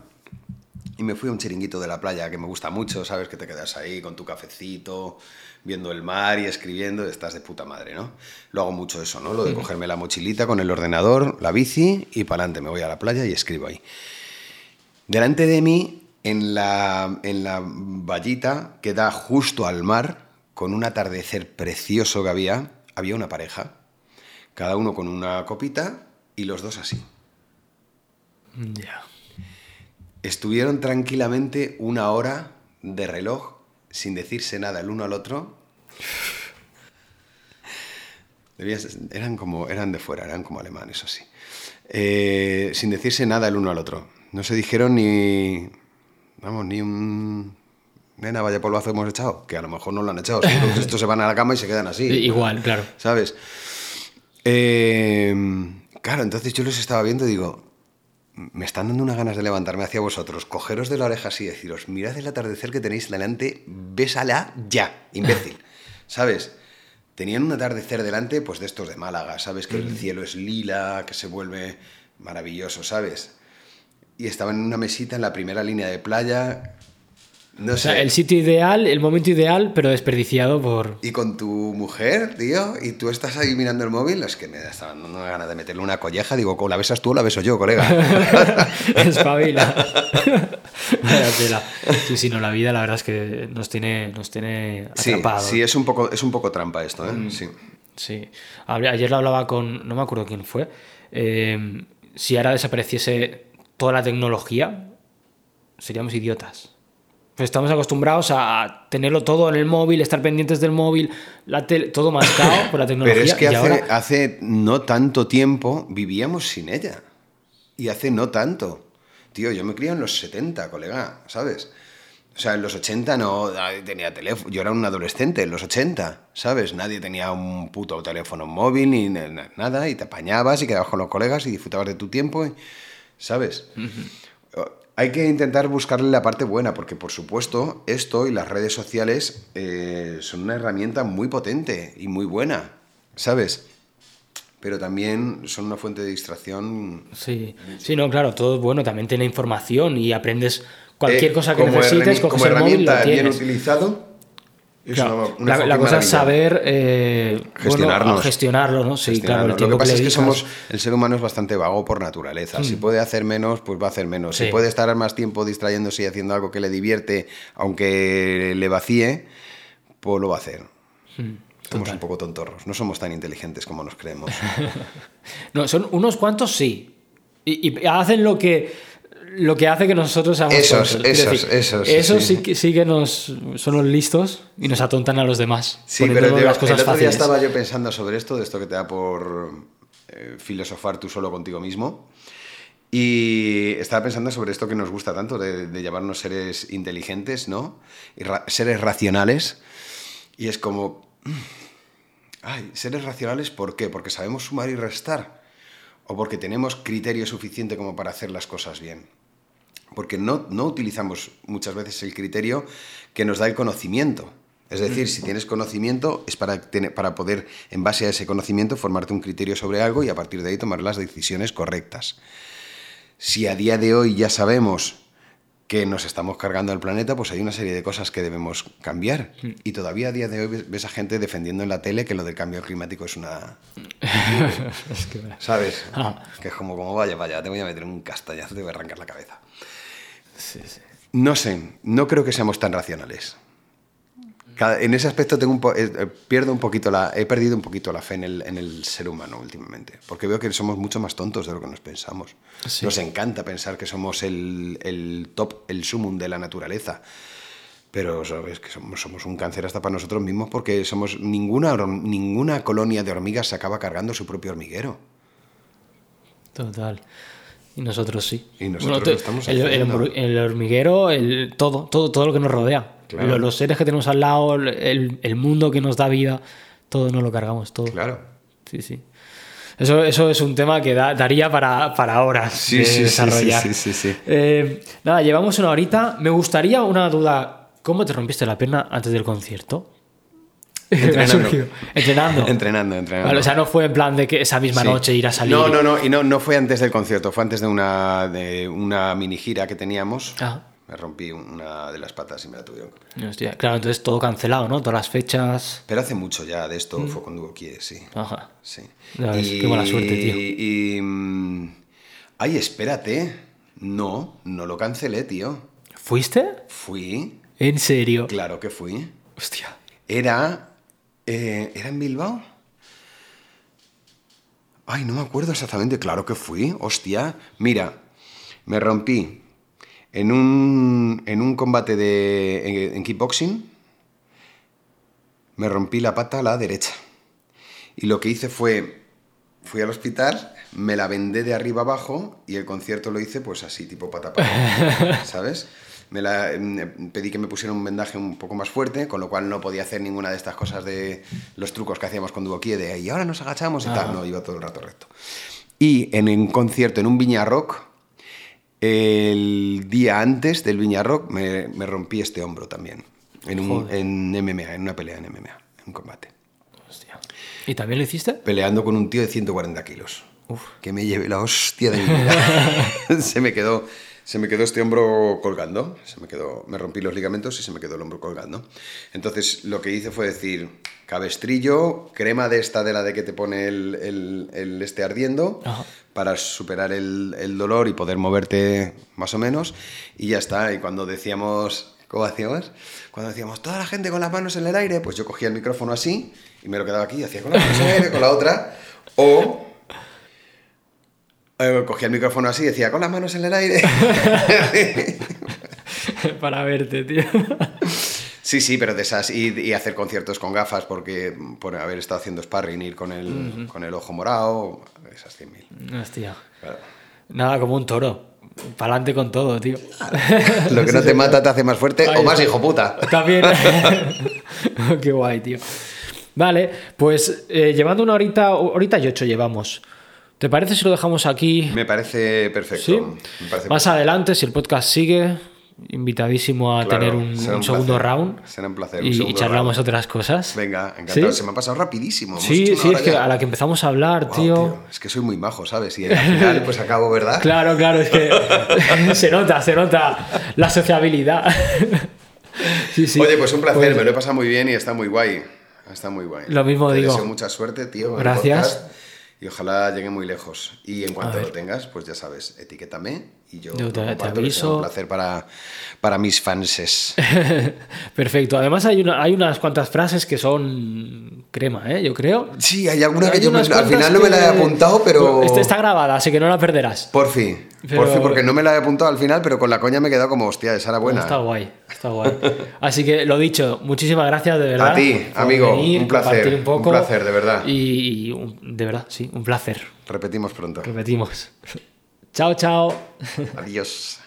Y me fui a un chiringuito de la playa que me gusta mucho, ¿sabes? Que te quedas ahí con tu cafecito, viendo el mar y escribiendo, estás de puta madre, ¿no? Lo hago mucho eso, ¿no? Lo de cogerme la mochilita con el ordenador, la bici y para adelante, me voy a la playa y escribo ahí. Delante de mí, en la, en la vallita que da justo al mar, con un atardecer precioso que había, había una pareja, cada uno con una copita y los dos así. Ya. Estuvieron tranquilamente una hora de reloj sin decirse nada el uno al otro. Debías- eran como eran de fuera, eran como alemanes, así. Eh, sin decirse nada el uno al otro. No se dijeron ni. Vamos, ni un. Nena, vaya polvazo hemos echado. Que a lo mejor no lo han echado. Seguro que estos se van a la cama y se quedan así. Igual, claro. ¿Sabes? Eh, claro, entonces yo los estaba viendo y digo, me están dando unas ganas de levantarme hacia vosotros, cogeros de la oreja así y deciros, mirad el atardecer que tenéis delante, bésala ya, imbécil. ¿Sabes? Tenían un atardecer delante, pues de estos de Málaga, ¿sabes? Que el cielo es lila, que se vuelve maravilloso, ¿sabes? Y estaban en una mesita en la primera línea de playa. No O sea, sé. el sitio ideal, el momento ideal, pero desperdiciado por. Y con tu mujer, tío, y tú estás ahí mirando el móvil, es que me está dando una gana de meterle una colleja. Digo, ¿o la besas tú o la beso yo, colega? Espabila. Vaya tela. Sí, sí, no, la vida la verdad es que nos tiene, nos tiene sí, atrapados. sí, es un poco, es un poco trampa esto, ¿eh? Sí. Sí. Hable- Ayer lo hablaba con. No me acuerdo quién fue. eh, si ahora desapareciese toda la tecnología, seríamos idiotas. Estamos acostumbrados a tenerlo todo en el móvil, estar pendientes del móvil, la tele- todo mascado por la tecnología. Pero es que hace, ahora- hace no tanto tiempo vivíamos sin ella. Y hace no tanto. Tío, yo me crié en los 70, colega, ¿sabes? O sea, en los 80 no tenía teléfono. Yo era un adolescente en los 80, ¿sabes? Nadie tenía un puto teléfono móvil ni na- na- nada. Y te apañabas y quedabas con los colegas y disfrutabas de tu tiempo, ¿sabes? Hay que intentar buscarle la parte buena, porque por supuesto esto y las redes sociales eh, son una herramienta muy potente y muy buena, ¿sabes? Pero también son una fuente de distracción. Sí, sí, no, claro, todo es bueno, también tiene información y aprendes cualquier Eh, cosa que como necesites, como el móvil herramienta bien utilizado. Es Claro, una- una la, cosa es saber eh, bueno, gestionarlo, ¿no? Sí, claro, el Lo que pasa le es que somos, el ser humano es bastante vago por naturaleza. Si puede hacer menos, pues va a hacer menos. Sí. Si puede estar más tiempo distrayéndose y haciendo algo que le divierte, aunque le vacíe, pues lo va a hacer. Somos un poco tontorros. No somos tan inteligentes como nos creemos. No, son unos cuantos sí. Y, y hacen lo que lo que hace que nosotros seamos Esos, tontos. Quiero esos, esos, Esos sí. sí, que, sí que nos son los listos y nos atontan a los demás. Sí, pero yo- las cosas el otro día fáciles. estaba yo pensando sobre esto, de esto que te da por eh, filosofar tú solo contigo mismo. Y estaba pensando sobre esto que nos gusta tanto, de, de llamarnos seres inteligentes, ¿no? Y ra- seres racionales. Y es como... mm, Ay, seres racionales, ¿por qué? Porque sabemos sumar y restar. O porque tenemos criterio suficiente como para hacer las cosas bien. Porque no, no utilizamos muchas veces el criterio que nos da el conocimiento. Es decir, si tienes conocimiento es para, tener- para poder, en base a ese conocimiento, formarte un criterio sobre algo y a partir de ahí tomar las decisiones correctas. Si a día de hoy ya sabemos que nos estamos cargando al planeta, pues hay una serie de cosas que debemos cambiar. Y todavía a día de hoy ves- a gente defendiendo en la tele que lo del cambio climático es una... Es que- ¿Sabes? Ah. Que es como, como vaya, vaya, te voy a meter un castañazo, te voy a arrancar la cabeza. Sí, sí. No sé, no creo que seamos tan racionales. Cada- en ese aspecto tengo un po- eh, eh, pierdo un poquito la, he perdido un poquito la fe en el, en el ser humano últimamente, porque veo que somos mucho más tontos de lo que nos pensamos. Sí. Nos encanta pensar que somos el, el top, el sumum de la naturaleza, pero sabes que somos, somos un cáncer hasta para nosotros mismos porque somos ninguna, ninguna colonia de hormigas se acaba cargando su propio hormiguero. Total. Y nosotros sí. Y nosotros estamos el, el hormiguero, el, todo, todo, todo lo que nos rodea. Claro. Los seres que tenemos al lado, el, el mundo que nos da vida, todo nos lo cargamos, todo. Claro. Sí, sí. Eso, eso es un tema que da- daría para, para horas Sí, de sí, sí, desarrollar. sí, sí, sí, sí. Eh, nada, llevamos una horita. Me gustaría una duda. ¿Cómo te rompiste la pierna antes del concierto? Entrenando. Entrenando. Entrenando, entrenando. Vale, o sea, no fue en plan de que esa misma Sí. noche ir a salir. No, no, no, y no, no fue antes del concierto, fue antes de una, de una mini gira que teníamos. Ah. Me rompí una de las patas y me la tuvieron. Hostia, claro, entonces todo cancelado, ¿no? Todas las fechas. Pero hace mucho ya de esto fue con Duo Kie, sí. Ajá. Sí. Qué mala suerte, tío. Y. mm, Ay, espérate. No, no lo cancelé, tío. ¿Fuiste? Fui. ¿En serio? Claro que fui. Hostia. Era. Eh, ¿Era en Bilbao? Ay, no me acuerdo exactamente. Claro que fui. Hostia. Mira, me rompí en un, en un combate de, en, en kickboxing. Me rompí la pata a la derecha. Y lo que hice fue. Fui al hospital, me la vendé de arriba abajo y el concierto lo hice pues así, tipo pata para ¿sabes? Me la, pedí que me pusieran un vendaje un poco más fuerte, con lo cual no podía hacer ninguna de estas cosas de los trucos que hacíamos con Duo Kie, de y ahora nos agachamos y tal, no, iba todo el rato recto. Y en un concierto, en un Viña Rock, el día antes del Viña Rock me, me rompí este hombro también, en, un, en MMA, en una pelea en MMA, en un combate. Hostia. ¿Y también lo hiciste? Peleando con un tío de 140 kilos. Uf. Que me lleve la hostia de mi vida. se, me quedó, se me quedó este hombro colgando. Se me, quedó, me rompí los ligamentos y se me quedó el hombro colgando. Entonces lo que hice fue decir, cabestrillo, crema de esta de la de que te pone el, el- el este ardiendo Ajá. para superar el, el dolor y poder moverte más o menos. Y ya está. Y cuando decíamos... ¿Cómo hacíamos? Cuando decíamos, toda la gente con las manos en el aire, pues yo cogía el micrófono así y me lo quedaba aquí y hacía con en el aire, con la otra. O cogía el micrófono así y decía, con las manos en el aire. Para verte, tío. sí, sí, pero de esas. Y, y hacer conciertos con gafas porque por haber estado haciendo sparring, ir con el, con el ojo morado, esas 100.000. Hostia. Claro. Nada, como un toro. Pa'lante con todo, tío. Lo que no te mata te hace más fuerte o más hijo puta. También. Qué guay, tío. Vale, pues eh, llevando una horita, horita y ocho llevamos. ¿Te parece si lo dejamos aquí? Me parece perfecto. Sí. Me parece Más adelante, si el podcast sigue, invitadísimo a Claro, tener un, será un un segundo round. Será un placer, un Y, charlamos round. otras cosas. Venga, encantado. ¿Sí? Se me ha pasado rapidísimo. Hemos Sí, sí, es que a la que empezamos a hablar, tío. Es que soy muy majo, ¿sabes? Y al final, pues acabo, ¿verdad? Claro, claro, es que se nota, se nota la sociabilidad. sí, sí. Oye, pues un placer, Pues- me lo he pasado muy bien y está muy guay. Está muy guay. Lo mismo Te digo. deseo mucha suerte, tío. Gracias. Y ojalá llegue muy lejos. Y en cuanto lo tengas, pues ya sabes, etiquétame y yo, Yo te- te aviso. un placer para, para mis fanses. Perfecto. Además hay, una- hay unas cuantas frases que son crema, ¿eh? Yo creo. Sí, hay alguna que Hay yo me- al final no me la he apuntado, pero... Esta está grabada, así que no la perderás. Por fin. Pero- Por fin, porque no me la he apuntado al final, pero con la coña me he quedado como, hostia, esa era buena. Está guay, está guay. Así que lo dicho, muchísimas gracias de verdad. A ti, amigo, venir, un placer, un poco. un placer, de verdad. Y, y un- de verdad, sí, un placer. Repetimos pronto. Repetimos. chao, chao. Adiós.